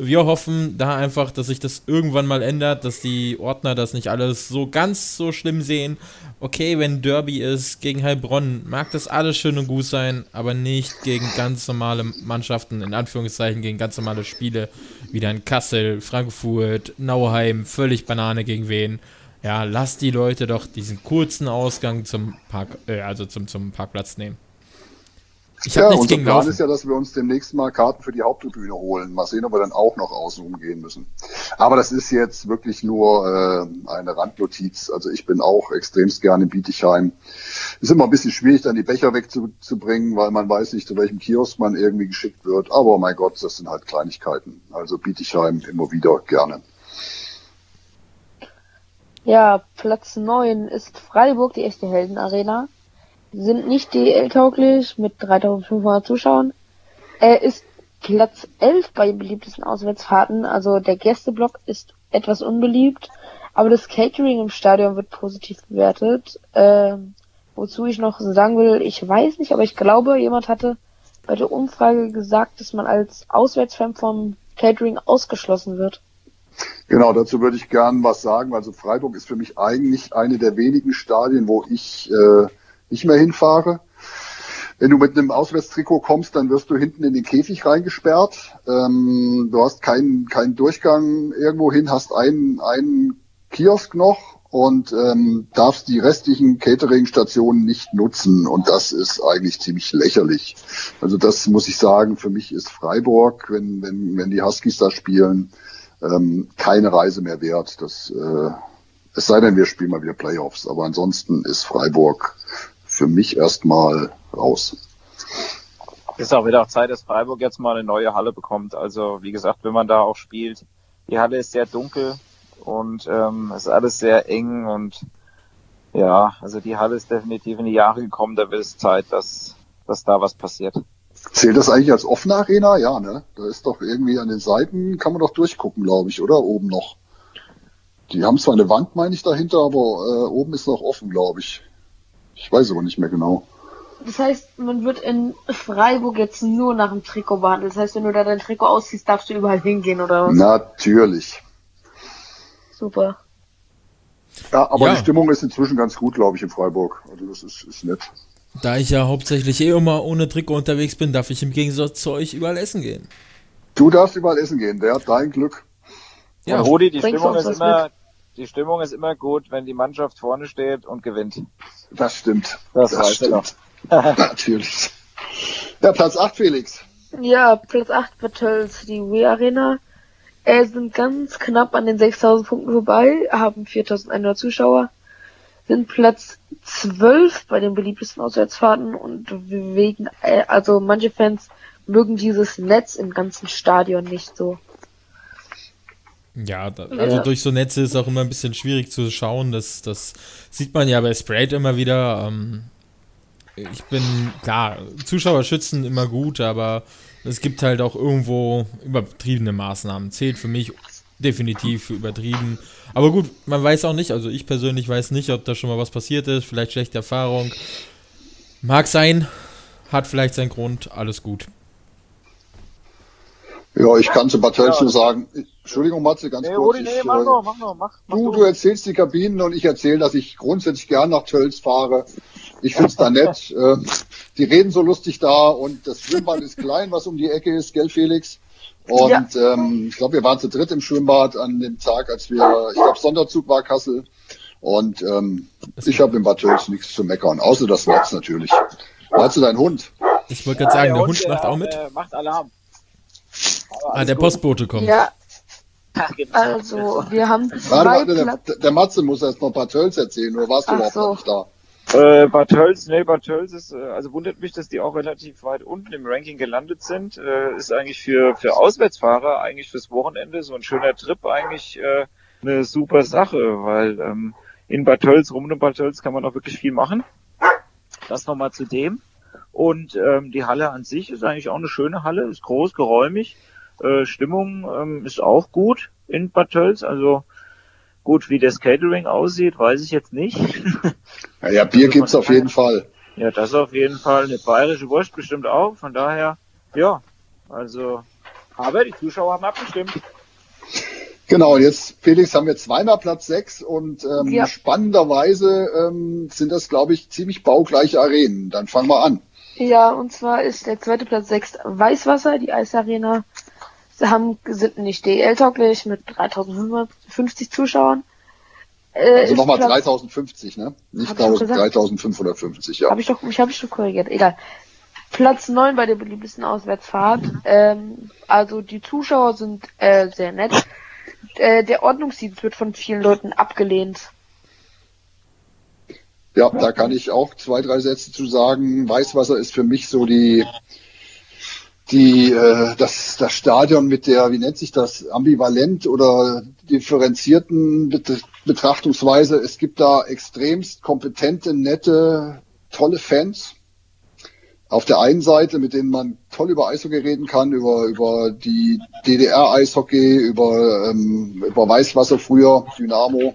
wir hoffen da einfach, dass sich das irgendwann mal ändert, dass die Ordner das nicht alles so ganz so schlimm sehen. Okay, wenn Derby ist gegen Heilbronn, mag das alles schön und gut sein, aber nicht gegen ganz normale Mannschaften, in Anführungszeichen gegen ganz normale Spiele, wie dann Kassel, Frankfurt, Nauheim, völlig Banane gegen wen. Ja, lasst die Leute doch diesen kurzen Ausgang zum Park, äh, also zum, zum Parkplatz nehmen. Ich ja, nichts unser gegen Plan Laufen. ist ja, dass wir uns demnächst mal Karten für die Haupttribüne holen. Mal sehen, ob wir dann auch noch außen rumgehen müssen. Aber das ist jetzt wirklich nur äh, eine Randnotiz. Also ich bin auch extremst gerne in Bietigheim. Ist immer ein bisschen schwierig, dann die Becher wegzubringen, weil man weiß nicht, zu welchem Kiosk man irgendwie geschickt wird. Aber mein Gott, das sind halt Kleinigkeiten. Also Bietigheim immer wieder gerne. Ja, Platz 9 ist Freiburg, die echte Heldenarena. Sind nicht DL-tauglich mit 3500 Zuschauern. Er ist Platz 11 bei den beliebtesten Auswärtsfahrten, also der Gästeblock ist etwas unbeliebt, aber das Catering im Stadion wird positiv bewertet. Ähm, wozu ich noch sagen will, ich weiß nicht, aber ich glaube, jemand hatte bei der Umfrage gesagt, dass man als Auswärtsfan vom Catering ausgeschlossen wird. Genau, dazu würde ich gern was sagen. Also Freiburg ist für mich eigentlich eine der wenigen Stadien, wo ich äh, nicht mehr hinfahre. Wenn du mit einem Auswärtstrikot kommst, dann wirst du hinten in den Käfig reingesperrt. Ähm, du hast keinen keinen Durchgang irgendwo hin, hast einen, einen Kiosk noch und ähm, darfst die restlichen Catering-Stationen nicht nutzen. Und das ist eigentlich ziemlich lächerlich. Also das muss ich sagen, für mich ist Freiburg, wenn, wenn, wenn die Huskies da spielen, ähm, keine Reise mehr wert. Das, äh, es sei denn, wir spielen mal wieder Playoffs. Aber ansonsten ist Freiburg für mich erstmal raus. Ist auch wieder auch Zeit, dass Freiburg jetzt mal eine neue Halle bekommt. Also wie gesagt, wenn man da auch spielt, die Halle ist sehr dunkel und ähm, es ist alles sehr eng und ja, also die Halle ist definitiv in die Jahre gekommen. Da wird es Zeit, dass, dass da was passiert. Zählt das eigentlich als offene Arena? Ja, ne? Da ist doch irgendwie an den Seiten, kann man doch durchgucken, glaube ich, oder? Oben noch. Die haben zwar eine Wand, meine ich, dahinter, aber äh, oben ist noch offen, glaube ich. Ich weiß aber nicht mehr genau. Das heißt, man wird in Freiburg jetzt nur nach dem Trikot behandelt. Das heißt, wenn du da dein Trikot ausziehst, darfst du überall hingehen oder was? Natürlich. Super. Ja, aber Ja. die Stimmung ist inzwischen ganz gut, glaube ich, in Freiburg. Also das ist, ist nett. Da ich ja hauptsächlich eh immer ohne Trikot unterwegs bin, darf ich im Gegensatz zu euch überall essen gehen. Du darfst überall essen gehen, der hat dein Glück. Ja, Rudi, die Bringst Stimmung ist immer, die Stimmung ist immer gut, wenn die Mannschaft vorne steht und gewinnt. Das stimmt. Das, das stimmt. Natürlich. Ja, Platz 8, Felix. Ja, Platz 8 Battles, die Wii Arena. Äh, sind ganz knapp an den 6000 Punkten vorbei, haben 4100 Zuschauer, sind Platz 12 bei den beliebtesten Auswärtsfahrten und wegen, äh, also manche Fans mögen dieses Netz im ganzen Stadion nicht so. Ja, da, also ja. durch so Netze ist auch immer ein bisschen schwierig zu schauen. Das, das sieht man ja bei Sprite immer wieder. Ähm, ich bin, klar, Zuschauer schützen immer gut, aber es gibt halt auch irgendwo übertriebene Maßnahmen. Zählt für mich definitiv für übertrieben. Aber gut, man weiß auch nicht, also ich persönlich weiß nicht, ob da schon mal was passiert ist, vielleicht schlechte Erfahrung. Mag sein, hat vielleicht seinen Grund, alles gut. Ja, ich kann zu Bad Tölz nur sagen, Entschuldigung, Matze, ganz nee, kurz. Nee, ich, mach noch, mach noch, mach, mach du, du erzählst die Kabinen und ich erzähle, dass ich grundsätzlich gern nach Tölz fahre. Ich find's da nett. Äh, die reden so lustig da und das Schwimmbad ist klein, was um die Ecke ist, gell, Felix? Und ja. ähm, ich glaube, wir waren zu dritt im Schwimmbad an dem Tag, als wir, ich glaube, Sonderzug war Kassel. Und ähm, ich habe im Bad Tölz nichts zu meckern, außer das Netz natürlich. Wo hast du deinen Hund? Ich wollte gerade sagen, der, der Hund, Hund macht auch mit. Äh, macht Alarm. Ah, der Postbote kommt. Ja. Also, wir haben zwei Warte, der, der Matze muss erst noch ein paar Tölz erzählen, oder warst du überhaupt so. nicht da? Äh, Bad Tölz, nee, Bad Tölz ist, äh, also wundert mich, dass die auch relativ weit unten im Ranking gelandet sind. Äh, ist eigentlich für, für Auswärtsfahrer, eigentlich fürs Wochenende so ein schöner Trip eigentlich äh, eine super Sache, weil ähm, in Bad Tölz, rum um Bad Tölz kann man auch wirklich viel machen. Das nochmal zu dem. Und ähm, die Halle an sich ist eigentlich auch eine schöne Halle, ist groß, geräumig. Äh, Stimmung ähm, ist auch gut in Bad Tölz, also Gut, wie das Catering aussieht, weiß ich jetzt nicht. Ja, ja Bier also gibt's auf jeden Fall. Ja, das auf jeden Fall. Eine bayerische Wurst bestimmt auch. Von daher, ja, also, aber die Zuschauer haben abgestimmt. Genau, und jetzt, Felix, haben wir zweimal Platz sechs und ähm, ja. spannenderweise ähm, sind das, glaube ich, ziemlich baugleiche Arenen. Dann fangen wir an. Ja, und zwar ist der zweite Platz sechs Weißwasser, die Eisarena Sie haben, sind nicht DL-tauglich mit 3050 Zuschauern. Äh, also nochmal 3050, ne? Nicht 3550, ja. Hab ich doch, ich habe ich doch korrigiert, egal. Platz 9 bei der beliebtesten Auswärtsfahrt. Ähm, also die Zuschauer sind äh, sehr nett. Äh, der Ordnungsdienst wird von vielen Leuten abgelehnt. Ja, da kann ich auch zwei, drei Sätze zu sagen. Weißwasser ist für mich so die die, äh, das, das Stadion mit der, wie nennt sich das, ambivalent oder differenzierten Betrachtungsweise. Es gibt da extremst kompetente, nette, tolle Fans. Auf der einen Seite, mit denen man toll über Eishockey reden kann, über, über die DDR-Eishockey, über, ähm, über Weißwasser früher, Dynamo.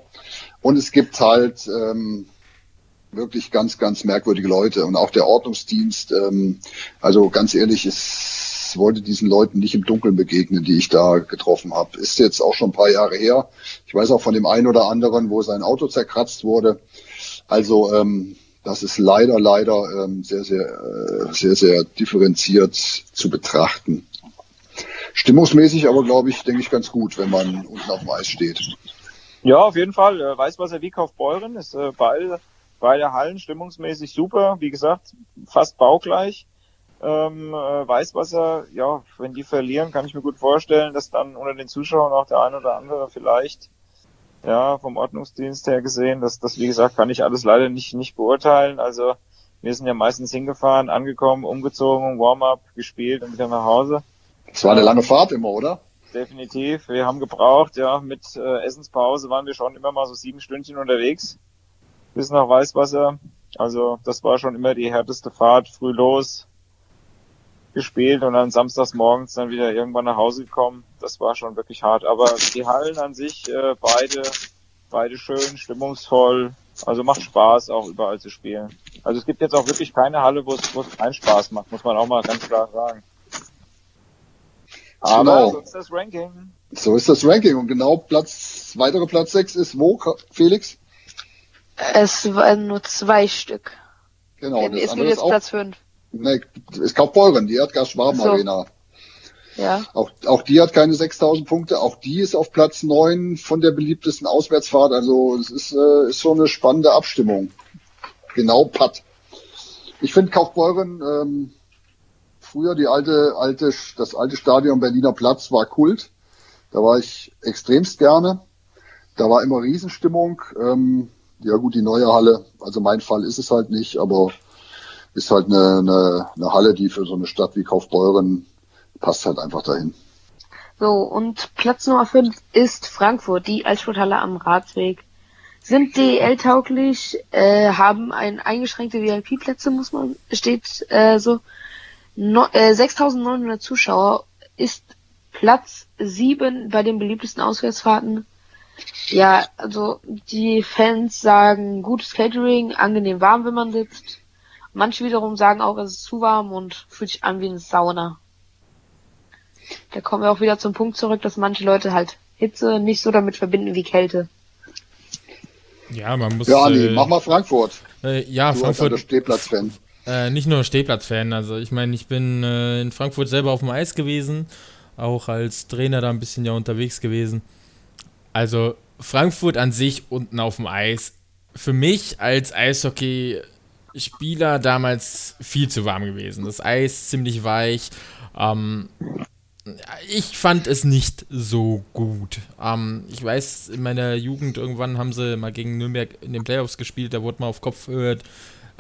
Und es gibt halt ähm, wirklich ganz, ganz merkwürdige Leute. Und auch der Ordnungsdienst, ähm, also ganz ehrlich, es wollte diesen Leuten nicht im Dunkeln begegnen, die ich da getroffen habe. Ist jetzt auch schon ein paar Jahre her. Ich weiß auch von dem einen oder anderen, wo sein Auto zerkratzt wurde. Also ähm, das ist leider, leider ähm, sehr, sehr, äh, sehr, sehr differenziert zu betrachten. Stimmungsmäßig aber, glaube ich, denke ich ganz gut, wenn man unten auf dem Eis steht. Ja, auf jeden Fall. Äh, Weißwasser wie Kaufbeuren ist äh, beide Beide Hallen stimmungsmäßig super, wie gesagt, fast baugleich. Ähm, äh, Weißwasser, ja, wenn die verlieren, kann ich mir gut vorstellen, dass dann unter den Zuschauern auch der ein oder andere vielleicht, ja, vom Ordnungsdienst her gesehen, dass das, wie gesagt, kann ich alles leider nicht, nicht beurteilen. Also, wir sind ja meistens hingefahren, angekommen, umgezogen, Warm-up, gespielt und wieder nach Hause. Das war eine lange Fahrt immer, oder? Definitiv. Wir haben gebraucht, ja, mit äh, Essenspause waren wir schon immer mal so sieben Stündchen unterwegs bis nach Weißwasser. Also das war schon immer die härteste Fahrt, früh los gespielt und dann samstags morgens dann wieder irgendwann nach Hause gekommen. Das war schon wirklich hart. Aber die Hallen an sich, äh, beide, beide schön, stimmungsvoll. Also macht Spaß, auch überall zu spielen. Also es gibt jetzt auch wirklich keine Halle, wo es, wo es keinen Spaß macht, muss man auch mal ganz klar sagen. Aber genau. so ist das Ranking. So ist das Ranking. Und genau Platz, weitere Platz 6 ist wo, Felix? Es waren nur zwei Stück. Genau. Es gibt jetzt auch, Platz 5. Ne, es Kaufbeuren, die Erdgas Schwaben so. Arena. Ja. Auch, auch die hat keine 6000 Punkte. Auch die ist auf Platz 9 von der beliebtesten Auswärtsfahrt. Also es ist, äh, ist so eine spannende Abstimmung. Genau Patt. Ich finde Kaufbeuren, ähm, früher die alte, alte, das alte Stadion Berliner Platz war Kult. Da war ich extremst gerne. Da war immer Riesenstimmung. Ähm, ja gut, die neue Halle, also mein Fall ist es halt nicht, aber ist halt eine, eine, eine Halle, die für so eine Stadt wie Kaufbeuren passt halt einfach dahin. So, und Platz Nummer 5 ist Frankfurt, die Eissporthalle am Ratsweg. Sind DL-tauglich, äh, haben ein eingeschränkte VIP-Plätze, muss man, steht äh, so. No, äh, 6.900 Zuschauer ist Platz 7 bei den beliebtesten Auswärtsfahrten. Ja, also die Fans sagen gutes Catering, angenehm warm, wenn man sitzt. Manche wiederum sagen auch, es ist zu warm und fühlt sich an wie eine Sauna. Da kommen wir auch wieder zum Punkt zurück, dass manche Leute halt Hitze nicht so damit verbinden wie Kälte. Ja, man muss. Ja, nee, äh, mach mal Frankfurt. Äh, ja, du Frankfurt. Stehplatz-Fan. Äh, nicht nur Stehplatz-Fan. Also, ich meine, ich bin äh, in Frankfurt selber auf dem Eis gewesen. Auch als Trainer da ein bisschen ja unterwegs gewesen. Also, Frankfurt an sich unten auf dem Eis. Für mich als Eishockey-Spieler damals viel zu warm gewesen. Das Eis ziemlich weich. Ähm, ich fand es nicht so gut. Ähm, ich weiß, in meiner Jugend irgendwann haben sie mal gegen Nürnberg in den Playoffs gespielt, da wurde mal auf Kopfhöhe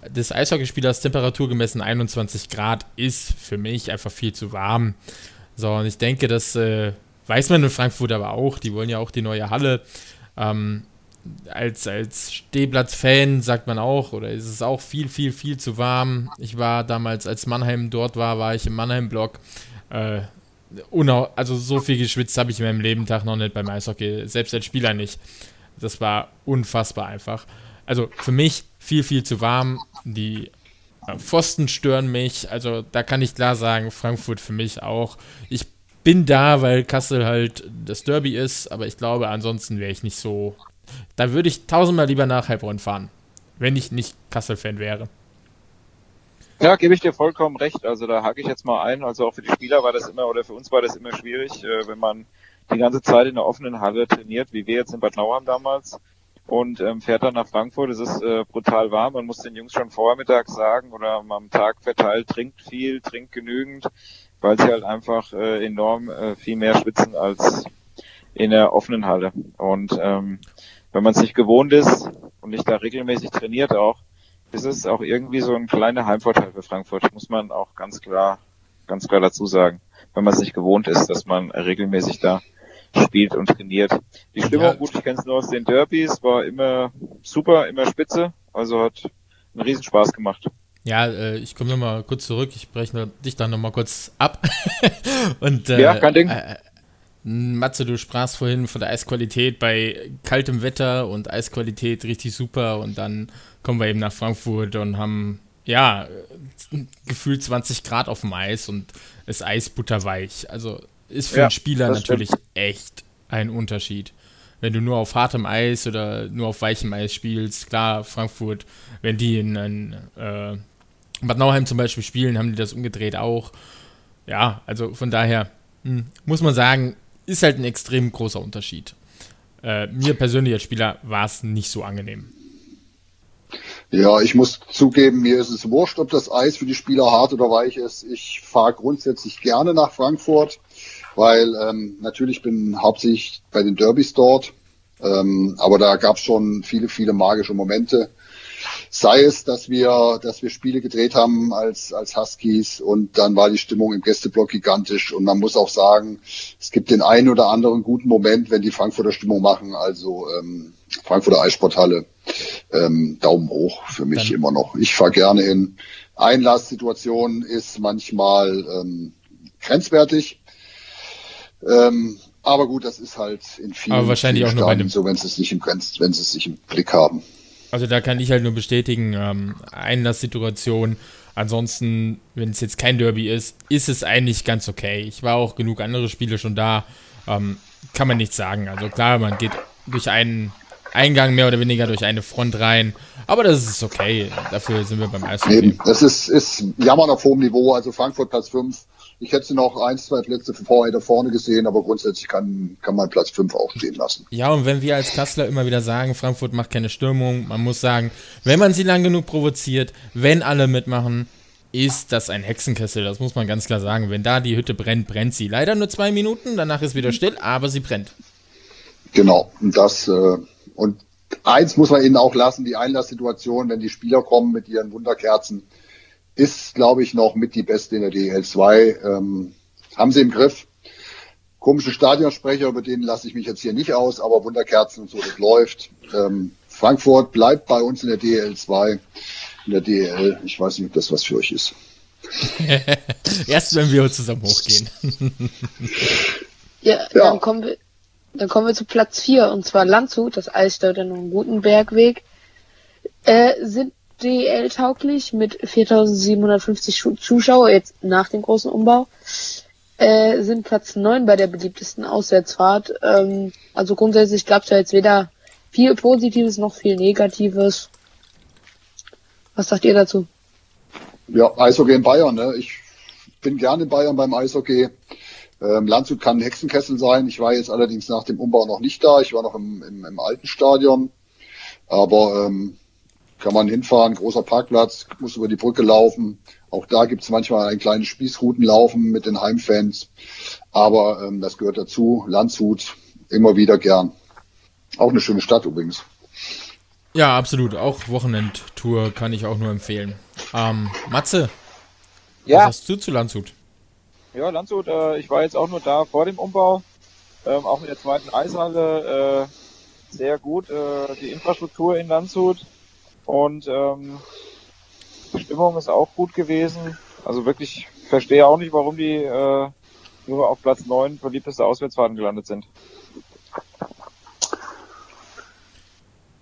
des Eishockeyspielers Temperatur gemessen 21 Grad ist für mich einfach viel zu warm. So, und ich denke, das äh, weiß man in Frankfurt aber auch. Die wollen ja auch die neue Halle. Ähm, als, als Stehplatz-Fan sagt man auch, oder ist es auch viel, viel, viel zu warm. Ich war damals, als Mannheim dort war, war ich im Mannheim-Block. Äh, also so viel geschwitzt habe ich in meinem Lebentag noch nicht beim Eishockey, selbst als Spieler nicht. Das war unfassbar einfach. Also für mich viel, viel zu warm. Die äh, Pfosten stören mich. Also da kann ich klar sagen, Frankfurt für mich auch. Ich bin da, weil Kassel halt das Derby ist, aber ich glaube, ansonsten wäre ich nicht so. Da würde ich tausendmal lieber nach Heilbronn fahren, wenn ich nicht Kassel-Fan wäre. Ja, gebe ich dir vollkommen recht. Also da hake ich jetzt mal ein. Also auch für die Spieler war das immer oder für uns war das immer schwierig, äh, wenn man die ganze Zeit in der offenen Halle trainiert, wie wir jetzt in Bad Nauheim damals und ähm, fährt dann nach Frankfurt. Es ist äh, brutal warm. Man muss den Jungs schon vormittag sagen oder am Tag verteilt, trinkt viel, trinkt genügend, weil sie halt einfach äh, enorm äh, viel mehr schwitzen als in der offenen Halle. Und ähm, wenn man es nicht gewohnt ist und nicht da regelmäßig trainiert auch, ist es auch irgendwie so ein kleiner Heimvorteil für Frankfurt, muss man auch ganz klar, ganz klar dazu sagen, wenn man es nicht gewohnt ist, dass man regelmäßig da spielt und trainiert. Die Stimmung, ja. gut, ich kenne es nur aus den Derbys, war immer super, immer spitze, also hat einen Riesenspaß gemacht. Ja, äh, ich komme nochmal kurz zurück, ich breche dich dann nochmal kurz ab. und, äh, ja, kein Ding. Äh, Matze, du sprachst vorhin von der Eisqualität bei kaltem Wetter und Eisqualität richtig super und dann kommen wir eben nach Frankfurt und haben ja gefühlt 20 Grad auf dem Eis und es Eis butterweich. Also ist für ja, einen Spieler natürlich stimmt. echt ein Unterschied. Wenn du nur auf hartem Eis oder nur auf weichem Eis spielst, klar, Frankfurt, wenn die in, in äh, Bad Nauheim zum Beispiel spielen, haben die das umgedreht auch. Ja, also von daher hm, muss man sagen, ist halt ein extrem großer Unterschied. Äh, mir persönlich als Spieler war es nicht so angenehm. Ja, ich muss zugeben, mir ist es wurscht, ob das Eis für die Spieler hart oder weich ist. Ich fahre grundsätzlich gerne nach Frankfurt, weil ähm, natürlich bin hauptsächlich bei den Derbys dort. Ähm, aber da gab es schon viele, viele magische Momente. Sei es, dass wir, dass wir Spiele gedreht haben als, als Huskies und dann war die Stimmung im Gästeblock gigantisch und man muss auch sagen, es gibt den einen oder anderen guten Moment, wenn die Frankfurter Stimmung machen, also ähm, Frankfurter Eissporthalle, ähm, Daumen hoch für mich dann. immer noch. Ich fahre gerne hin. Einlasssituation ist manchmal ähm, grenzwertig. Ähm, aber gut, das ist halt in vielen, aber wahrscheinlich vielen auch nur bei dem so, wenn sie es nicht im Grenz, wenn sie es nicht im Blick haben. Also da kann ich halt nur bestätigen, ähm, Einlasssituation. Ansonsten, wenn es jetzt kein Derby ist, ist es eigentlich ganz okay. Ich war auch genug andere Spiele schon da. Ähm, kann man nichts sagen. Also klar, man geht durch einen Eingang mehr oder weniger durch eine Front rein. Aber das ist okay. Dafür sind wir beim Eishockey. Eben, das ist, ist Jammern auf hohem Niveau. Also Frankfurt Platz 5. Ich hätte sie noch ein, zwei Plätze vorher da vorne gesehen, aber grundsätzlich kann, kann man Platz 5 auch stehen lassen. Ja, und wenn wir als Kassler immer wieder sagen, Frankfurt macht keine Stürmung, man muss sagen, wenn man sie lang genug provoziert, wenn alle mitmachen, ist das ein Hexenkessel. Das muss man ganz klar sagen. Wenn da die Hütte brennt, brennt sie. Leider nur zwei Minuten, danach ist wieder still, aber sie brennt. Genau. Und das, äh, und eins muss man ihnen auch lassen, die Einlasssituation, wenn die Spieler kommen mit ihren Wunderkerzen, ist, glaube ich, noch mit die beste in der DL 2. Ähm, haben sie im Griff. Komische Stadionsprecher, über den lasse ich mich jetzt hier nicht aus, aber Wunderkerzen und so, das läuft. Ähm, Frankfurt bleibt bei uns in der DL 2, in der DL. Ich weiß nicht, ob das was für euch ist. Erst wenn wir zusammen hochgehen. ja, ja, dann kommen wir, dann kommen wir zu Platz 4 und zwar Landshut, das Eisstadion am Gutenbergweg. Äh, sind DL-tauglich mit 4750 Zuschauer, jetzt nach dem großen Umbau. Äh, sind Platz 9 bei der beliebtesten Auswärtsfahrt. Ähm, also grundsätzlich gab es ja jetzt weder viel Positives noch viel Negatives. Was sagt ihr dazu? Ja, Eishockey in Bayern. Ne? Ich bin gerne in Bayern beim Eishockey. Ähm, Landshut kann ein Hexenkessel sein. Ich war jetzt allerdings nach dem Umbau noch nicht da. Ich war noch im, im, im alten Stadion. Aber ähm, kann man hinfahren, großer Parkplatz, muss über die Brücke laufen. Auch da gibt es manchmal ein kleines Spießroutenlaufen mit den Heimfans. Aber ähm, das gehört dazu. Landshut immer wieder gern. Auch eine schöne Stadt übrigens. Ja, absolut. Auch Wochenendtour kann ich auch nur empfehlen. Ähm, Matze, ja. was hast du zu Landshut? Ja, Landshut, äh, ich war jetzt auch nur da vor dem Umbau, ähm, auch in der zweiten Eishalle. Äh, sehr gut, äh, die Infrastruktur in Landshut. Und ähm, die Stimmung ist auch gut gewesen. Also wirklich, verstehe auch nicht, warum die äh, nur auf Platz 9 beliebteste Auswärtsfahrten gelandet sind.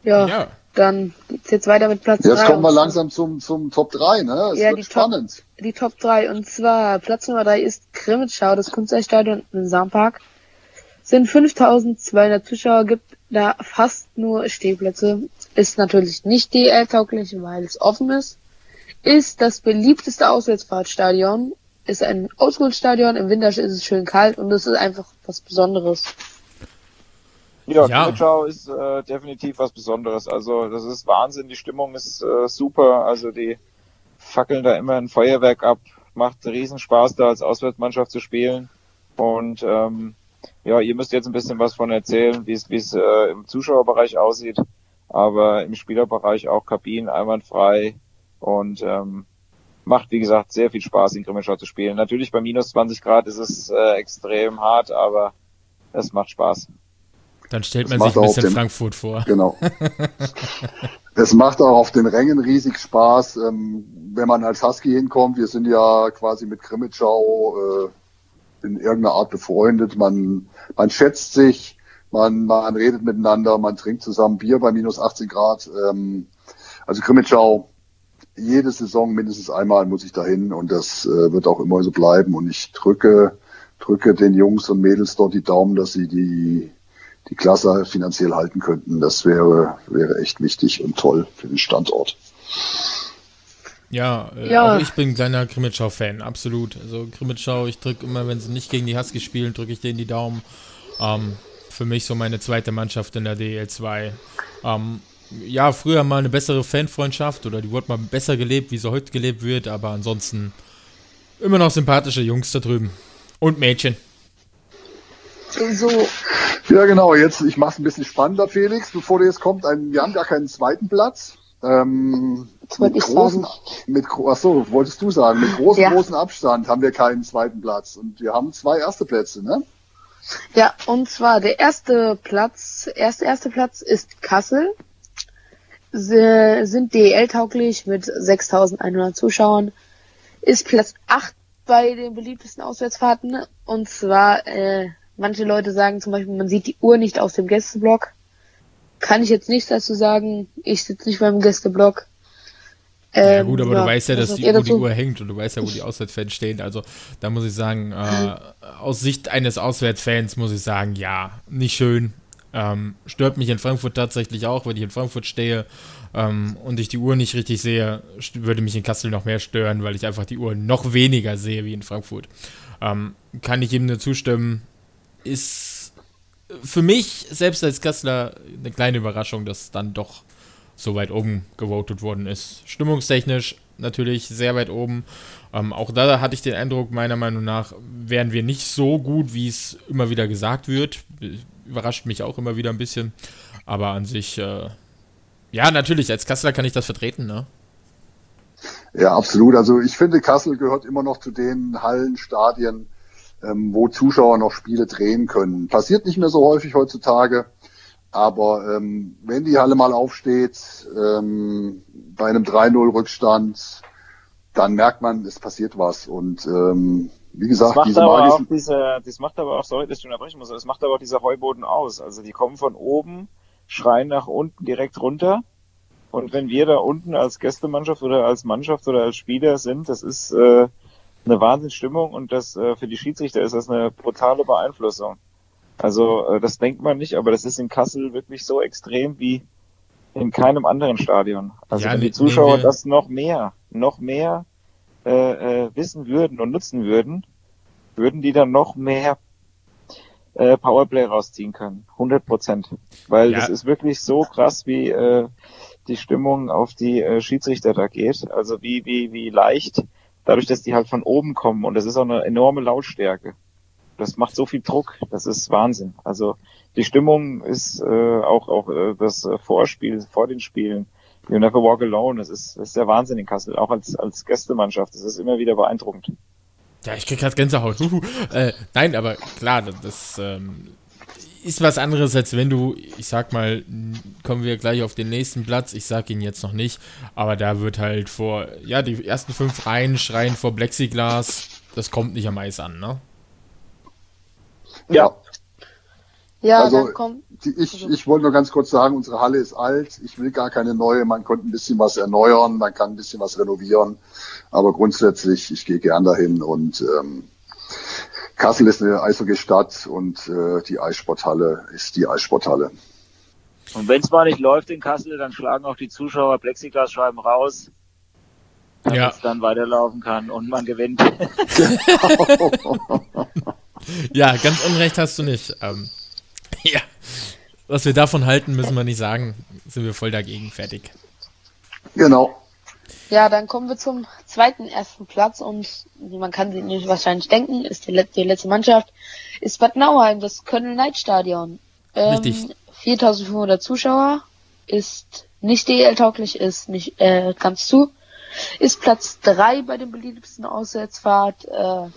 Ja, ja. dann geht's jetzt weiter mit Platz 3. Jetzt kommen wir langsam zum, zum Top 3, ne? Es ja, die spannend. Top, die Top 3. Und zwar Platz Nummer 3 ist Krimitschau, das Kunststadion im Sampark. Sind 5200 Zuschauer, gibt da fast nur Stehplätze. Ist natürlich nicht DL-tauglich, weil es offen ist. Ist das beliebteste Auswärtsfahrtstadion. Ist ein Ausruhstadion. Im Winter ist es schön kalt und es ist einfach was Besonderes. Ja, ja. Kutschau ist äh, definitiv was Besonderes. Also das ist Wahnsinn. Die Stimmung ist äh, super. Also die fackeln da immer ein Feuerwerk ab. Macht riesen Spaß da als Auswärtsmannschaft zu spielen. Und ähm, ja, ihr müsst jetzt ein bisschen was von erzählen, wie es wie es äh, im Zuschauerbereich aussieht aber im Spielerbereich auch Kabinen einwandfrei und ähm, macht, wie gesagt, sehr viel Spaß, in Grimmenschau zu spielen. Natürlich bei minus 20 Grad ist es äh, extrem hart, aber es macht Spaß. Dann stellt man sich ein bisschen den, Frankfurt vor. Genau. es macht auch auf den Rängen riesig Spaß, ähm, wenn man als Husky hinkommt. Wir sind ja quasi mit Grimmitschau äh, in irgendeiner Art befreundet. Man, man schätzt sich, man, man redet miteinander, man trinkt zusammen Bier bei minus 18 Grad. Ähm, also Krimitschau, jede Saison mindestens einmal muss ich dahin und das äh, wird auch immer so bleiben. Und ich drücke, drücke den Jungs und Mädels dort die Daumen, dass sie die, die Klasse finanziell halten könnten. Das wäre, wäre echt wichtig und toll für den Standort. Ja, äh, ja. auch ich bin ein kleiner Krimitschau-Fan, absolut. Also Krimitschau, ich drücke immer, wenn sie nicht gegen die Husky spielen, drücke ich denen die Daumen. Ähm, für mich so meine zweite Mannschaft in der DL2. Ähm, ja, früher mal eine bessere Fanfreundschaft oder die wurde mal besser gelebt, wie sie heute gelebt wird, aber ansonsten immer noch sympathische Jungs da drüben. Und Mädchen. So. Ja, genau. Jetzt, ich mache es ein bisschen spannender, Felix, bevor du jetzt kommt. Ein, wir haben gar keinen zweiten Platz. Ähm, mit großen, mit, achso, wolltest du sagen, mit großem, ja. großen Abstand haben wir keinen zweiten Platz. Und wir haben zwei erste Plätze, ne? Ja, und zwar der erste Platz, erste, erste Platz ist Kassel. Sie sind DL-tauglich mit 6100 Zuschauern. Ist Platz 8 bei den beliebtesten Auswärtsfahrten. Und zwar, äh, manche Leute sagen zum Beispiel, man sieht die Uhr nicht aus dem Gästeblock. Kann ich jetzt nichts dazu sagen. Ich sitze nicht beim Gästeblock. Ähm, ja gut, aber ja, du weißt ja, dass die, wo die Uhr hängt und du weißt ja, wo die Auswärtsfans stehen. Also da muss ich sagen, äh, aus Sicht eines Auswärtsfans muss ich sagen, ja, nicht schön. Ähm, stört mich in Frankfurt tatsächlich auch, wenn ich in Frankfurt stehe ähm, und ich die Uhr nicht richtig sehe, würde mich in Kassel noch mehr stören, weil ich einfach die Uhr noch weniger sehe wie in Frankfurt. Ähm, kann ich ihm nur zustimmen. Ist für mich, selbst als Kasseler, eine kleine Überraschung, dass dann doch so weit oben gewotet worden ist. Stimmungstechnisch natürlich sehr weit oben. Ähm, auch da hatte ich den Eindruck, meiner Meinung nach wären wir nicht so gut, wie es immer wieder gesagt wird. Überrascht mich auch immer wieder ein bisschen. Aber an sich, äh, ja, natürlich, als Kasseler kann ich das vertreten, ne? Ja, absolut. Also ich finde, Kassel gehört immer noch zu den Hallen, Stadien, ähm, wo Zuschauer noch Spiele drehen können. Passiert nicht mehr so häufig heutzutage. Aber ähm, wenn die Halle mal aufsteht, ähm, bei einem 3-0-Rückstand, dann merkt man, es passiert was. Und ähm, wie gesagt, das diese aber auch diese, das macht aber auch, sorry, dass ich unterbrechen muss, das macht aber auch dieser Heuboden aus. Also die kommen von oben, schreien nach unten direkt runter. Und wenn wir da unten als Gästemannschaft oder als Mannschaft oder als Spieler sind, das ist äh, eine Wahnsinnsstimmung und das äh, für die Schiedsrichter ist das eine brutale Beeinflussung. Also äh, das denkt man nicht, aber das ist in Kassel wirklich so extrem wie in keinem anderen Stadion. Also ja, wenn die Zuschauer das noch mehr, noch mehr äh, äh, wissen würden und nutzen würden, würden die dann noch mehr äh, Powerplay rausziehen können. 100 Prozent. Weil ja. das ist wirklich so krass, wie äh, die Stimmung auf die äh, Schiedsrichter da geht. Also wie, wie, wie leicht, dadurch, dass die halt von oben kommen und das ist auch eine enorme Lautstärke das macht so viel Druck, das ist Wahnsinn. Also die Stimmung ist äh, auch auch äh, das Vorspiel vor den Spielen. You never walk alone. Das ist, das ist der Wahnsinn in Kassel, auch als als Gästemannschaft. Das ist immer wieder beeindruckend. Ja, ich krieg gerade Gänsehaut. äh, nein, aber klar, das ähm, ist was anderes, als wenn du, ich sag mal, kommen wir gleich auf den nächsten Platz. Ich sag ihn jetzt noch nicht, aber da wird halt vor, ja, die ersten fünf Reihen schreien vor Plexiglas. Das kommt nicht am Eis an, ne? Ja. Ja, also, dann kommt. Die, ich, ich wollte nur ganz kurz sagen, unsere Halle ist alt. Ich will gar keine neue. Man konnte ein bisschen was erneuern, man kann ein bisschen was renovieren. Aber grundsätzlich, ich gehe gern dahin und ähm, Kassel ist eine Eishockey-Stadt und äh, die Eissporthalle ist die Eissporthalle. Und wenn es mal nicht läuft in Kassel, dann schlagen auch die Zuschauer Plexiglasscheiben raus, damit ja. es dann weiterlaufen kann und man gewinnt. ja, ganz unrecht hast du nicht. Ähm, ja, was wir davon halten, müssen wir nicht sagen. Sind wir voll dagegen. Fertig. Genau. Ja, dann kommen wir zum zweiten ersten Platz und man kann sich nicht wahrscheinlich denken, ist die, letzte, die letzte Mannschaft, ist Bad Nauheim, das Köln-Night-Stadion. Ähm, Richtig. 4500 Zuschauer, ist nicht DL-tauglich, ist nicht äh, ganz zu. Ist Platz 3 bei den beliebtesten Auswärtsfahrt. Äh,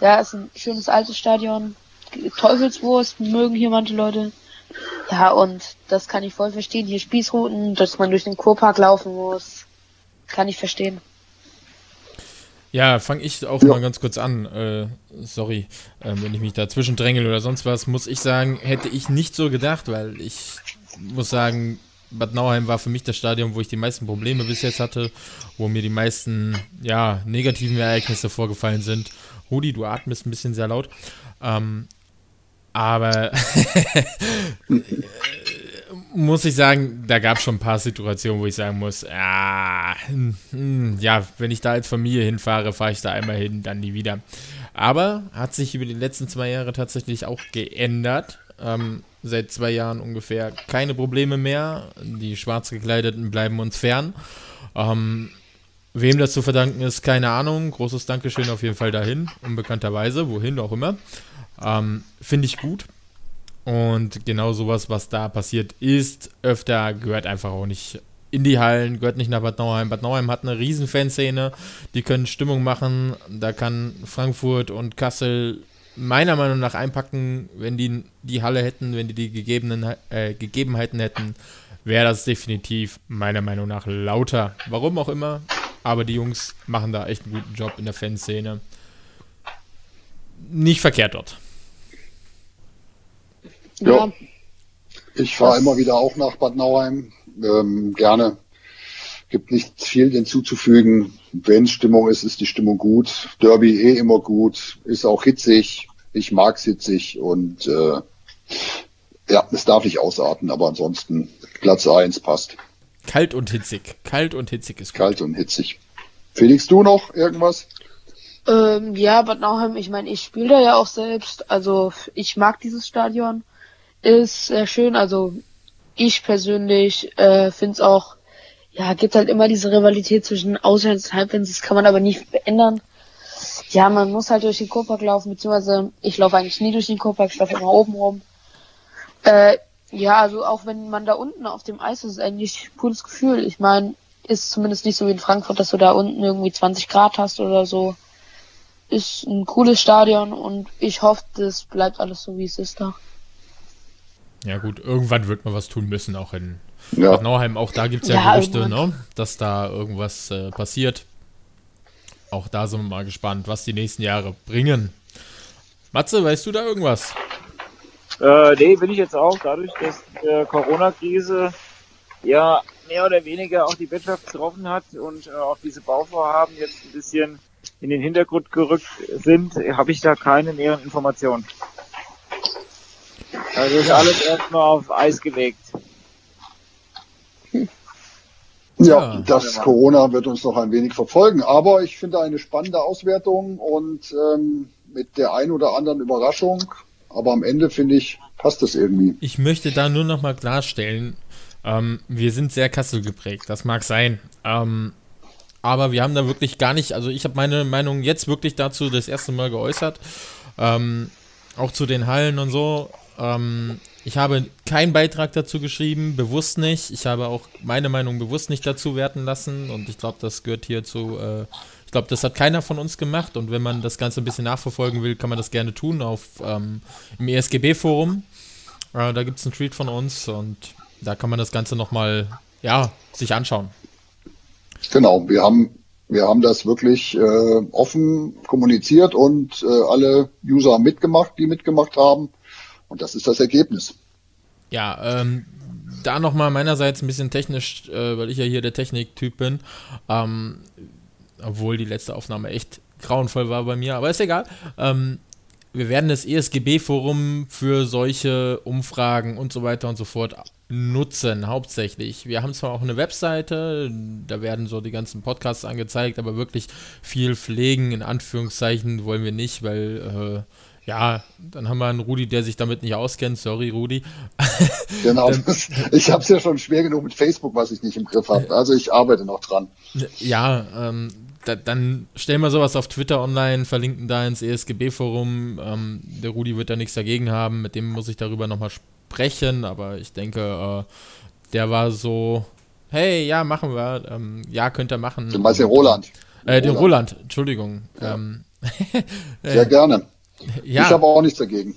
ja, ist ein schönes altes Stadion. Teufelswurst mögen hier manche Leute. Ja, und das kann ich voll verstehen. Hier Spießrouten, dass man durch den Kurpark laufen muss. Kann ich verstehen. Ja, fange ich auch ja. mal ganz kurz an. Äh, sorry, äh, wenn ich mich dazwischen drängel oder sonst was, muss ich sagen, hätte ich nicht so gedacht, weil ich muss sagen, Bad Nauheim war für mich das Stadion, wo ich die meisten Probleme bis jetzt hatte, wo mir die meisten ja, negativen Ereignisse vorgefallen sind. Rudi, du atmest ein bisschen sehr laut. Ähm, aber muss ich sagen, da gab es schon ein paar Situationen, wo ich sagen muss, ja, hm, ja, wenn ich da als Familie hinfahre, fahre ich da einmal hin, dann nie wieder. Aber hat sich über die letzten zwei Jahre tatsächlich auch geändert. Ähm, seit zwei Jahren ungefähr keine Probleme mehr. Die schwarz gekleideten bleiben uns fern. Ähm, wem das zu verdanken ist, keine Ahnung. Großes Dankeschön auf jeden Fall dahin, unbekannterweise, wohin auch immer. Ähm, Finde ich gut. Und genau sowas, was da passiert ist, öfter gehört einfach auch nicht in die Hallen, gehört nicht nach Bad Nauheim. Bad Nauheim hat eine riesen Fanszene, die können Stimmung machen. Da kann Frankfurt und Kassel meiner Meinung nach einpacken, wenn die die Halle hätten, wenn die die gegebenen, äh, Gegebenheiten hätten, wäre das definitiv meiner Meinung nach lauter. Warum auch immer, aber die Jungs machen da echt einen guten Job in der Fanszene. Nicht verkehrt dort. Ja. Ich fahre immer wieder auch nach Bad Nauheim. Ähm, gerne. Gibt nicht viel hinzuzufügen. Wenn Stimmung ist, ist die Stimmung gut. Derby eh immer gut. Ist auch hitzig. Ich mag's hitzig und äh, ja, es darf nicht ausarten, aber ansonsten Platz 1 passt. Kalt und hitzig. Kalt und hitzig ist gut. Kalt und hitzig. Felix, du noch irgendwas? Ähm, ja, Bad Nauheim, ich meine, ich spiele da ja auch selbst. Also ich mag dieses Stadion. Ist sehr schön. Also ich persönlich äh, finde es auch, ja, gibt halt immer diese Rivalität zwischen Auswärts und Halbfans. Das kann man aber nicht beändern. Ja, man muss halt durch den Kurpark laufen, beziehungsweise ich laufe eigentlich nie durch den Kurpark, ich laufe immer oben rum. Äh, ja, also auch wenn man da unten auf dem Eis ist, ist eigentlich ein cooles Gefühl. Ich meine, ist zumindest nicht so wie in Frankfurt, dass du da unten irgendwie 20 Grad hast oder so. Ist ein cooles Stadion und ich hoffe, das bleibt alles so, wie es ist da. Ja gut, irgendwann wird man was tun müssen, auch in Ja. Bad Nauheim. Auch da gibt es ja, Ja, Gerüchte, ne, dass da irgendwas äh, passiert. Auch da sind wir mal gespannt, was die nächsten Jahre bringen. Matze, weißt du da irgendwas? Äh, nee, bin ich jetzt auch, dadurch, dass die Corona-Krise ja mehr oder weniger auch die Wirtschaft getroffen hat und äh, auch diese Bauvorhaben jetzt ein bisschen in den Hintergrund gerückt sind, habe ich da keine näheren Informationen. Also ist alles erstmal auf Eis gelegt. Ja, Ja. das Corona wird uns noch ein wenig verfolgen, aber ich finde eine spannende Auswertung und ähm, mit der ein oder anderen Überraschung, aber am Ende finde ich, passt das irgendwie. Ich möchte da nur noch mal klarstellen, ähm, wir sind sehr Kassel geprägt, das mag sein. Ähm, aber wir haben da wirklich gar nicht, also ich habe meine Meinung jetzt wirklich dazu das erste Mal geäußert. Ähm, auch zu den Hallen und so. Ähm, ich habe keinen Beitrag dazu geschrieben, bewusst nicht. Ich habe auch meine Meinung bewusst nicht dazu werten lassen und ich glaube, das gehört hier zu. Äh, ich glaube, das hat keiner von uns gemacht und wenn man das Ganze ein bisschen nachverfolgen will, kann man das gerne tun auf ähm, im ESGB-Forum. Äh, da gibt es einen Tweet von uns und da kann man das Ganze nochmal, ja, sich anschauen. Genau, wir haben, wir haben das wirklich äh, offen kommuniziert und äh, alle User haben mitgemacht, die mitgemacht haben. Und das ist das Ergebnis. Ja, ähm, da nochmal meinerseits ein bisschen technisch, äh, weil ich ja hier der Techniktyp bin. Ähm, obwohl die letzte Aufnahme echt grauenvoll war bei mir, aber ist egal. Ähm, wir werden das ESGB-Forum für solche Umfragen und so weiter und so fort nutzen, hauptsächlich. Wir haben zwar auch eine Webseite, da werden so die ganzen Podcasts angezeigt, aber wirklich viel pflegen, in Anführungszeichen, wollen wir nicht, weil, äh, ja, dann haben wir einen Rudi, der sich damit nicht auskennt. Sorry, Rudi. Genau. Ich habe es ja schon schwer genug mit Facebook, was ich nicht im Griff habe. Also ich arbeite noch dran. Ja, ähm, da, dann stellen wir sowas auf Twitter online, verlinken da ins ESGB-Forum. Ähm, der Rudi wird da nichts dagegen haben, mit dem muss ich darüber nochmal sprechen, aber ich denke, äh, der war so, hey, ja, machen wir, ähm, ja, könnt ihr machen. Du meinst den Roland. Äh, den Roland, Entschuldigung. Ähm, Sehr gerne. Ja. Ich habe auch nichts dagegen.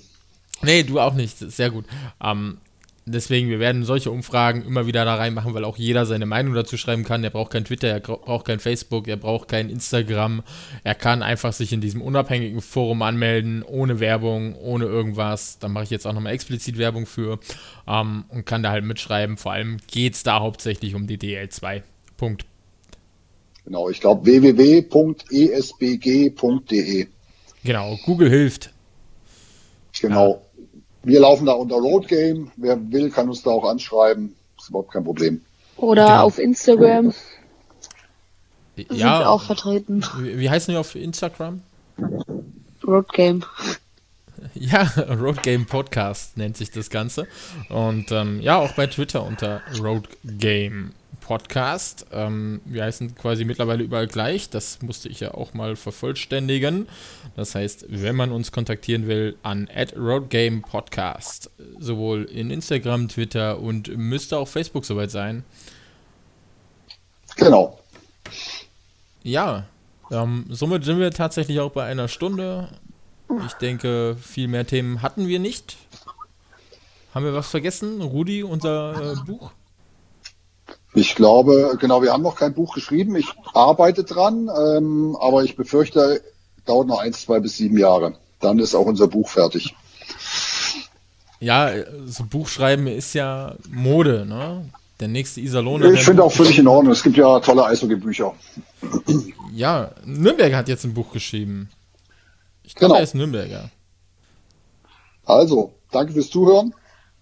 Nee, du auch nicht. Sehr gut. Ähm, deswegen, wir werden solche Umfragen immer wieder da reinmachen, weil auch jeder seine Meinung dazu schreiben kann. Er braucht kein Twitter, er braucht kein Facebook, er braucht kein Instagram. Er kann einfach sich in diesem unabhängigen Forum anmelden, ohne Werbung, ohne irgendwas. Da mache ich jetzt auch nochmal explizit Werbung für ähm, und kann da halt mitschreiben. Vor allem geht es da hauptsächlich um die DL2. Punkt. Genau, ich glaube www.esbg.de. Genau, Google hilft. Genau. Wir laufen da unter Road Game. Wer will, kann uns da auch anschreiben. Ist überhaupt kein Problem. Oder Genau. auf Instagram sind wir Ja, auch vertreten. wie, wie heißen die auf Instagram? Road Game. Ja, Road Game Podcast nennt sich das Ganze. Und ähm, ja, auch bei Twitter unter Road Game Podcast. Ähm, wir heißen quasi mittlerweile überall gleich. Das musste ich ja auch mal vervollständigen. Das heißt, wenn man uns kontaktieren will, an Road Game Podcast. Sowohl in Instagram, Twitter und müsste auch Facebook soweit sein. Genau. Ja, ähm, somit sind wir tatsächlich auch bei einer Stunde. Ich denke, viel mehr Themen hatten wir nicht. Haben wir was vergessen? Rudi, unser äh, Buch? Ich glaube, genau, wir haben noch kein Buch geschrieben. Ich arbeite dran, ähm, aber ich befürchte, dauert noch eins, zwei bis sieben Jahre. Dann ist auch unser Buch fertig. Ja, so Buchschreiben ist ja Mode, ne? Der nächste Iserlohner. Ich finde ein auch völlig in Ordnung. Es gibt ja tolle Eishockey-Bücher. Buch- Ja, Nürnberger hat jetzt ein Buch geschrieben. Ich glaube, Genau. er ist Nürnberger. Also, danke fürs Zuhören.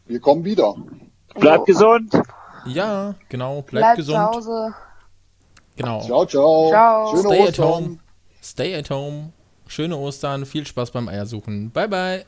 Wir kommen wieder. Bleibt gesund. Ja, genau. Bleibt Bleibt gesund. zu Hause. Genau. Ciao, ciao. Ciao. Schöne Stay at Ostern. home. Stay at home. Schöne Ostern. Viel Spaß beim Eiersuchen. Bye, bye.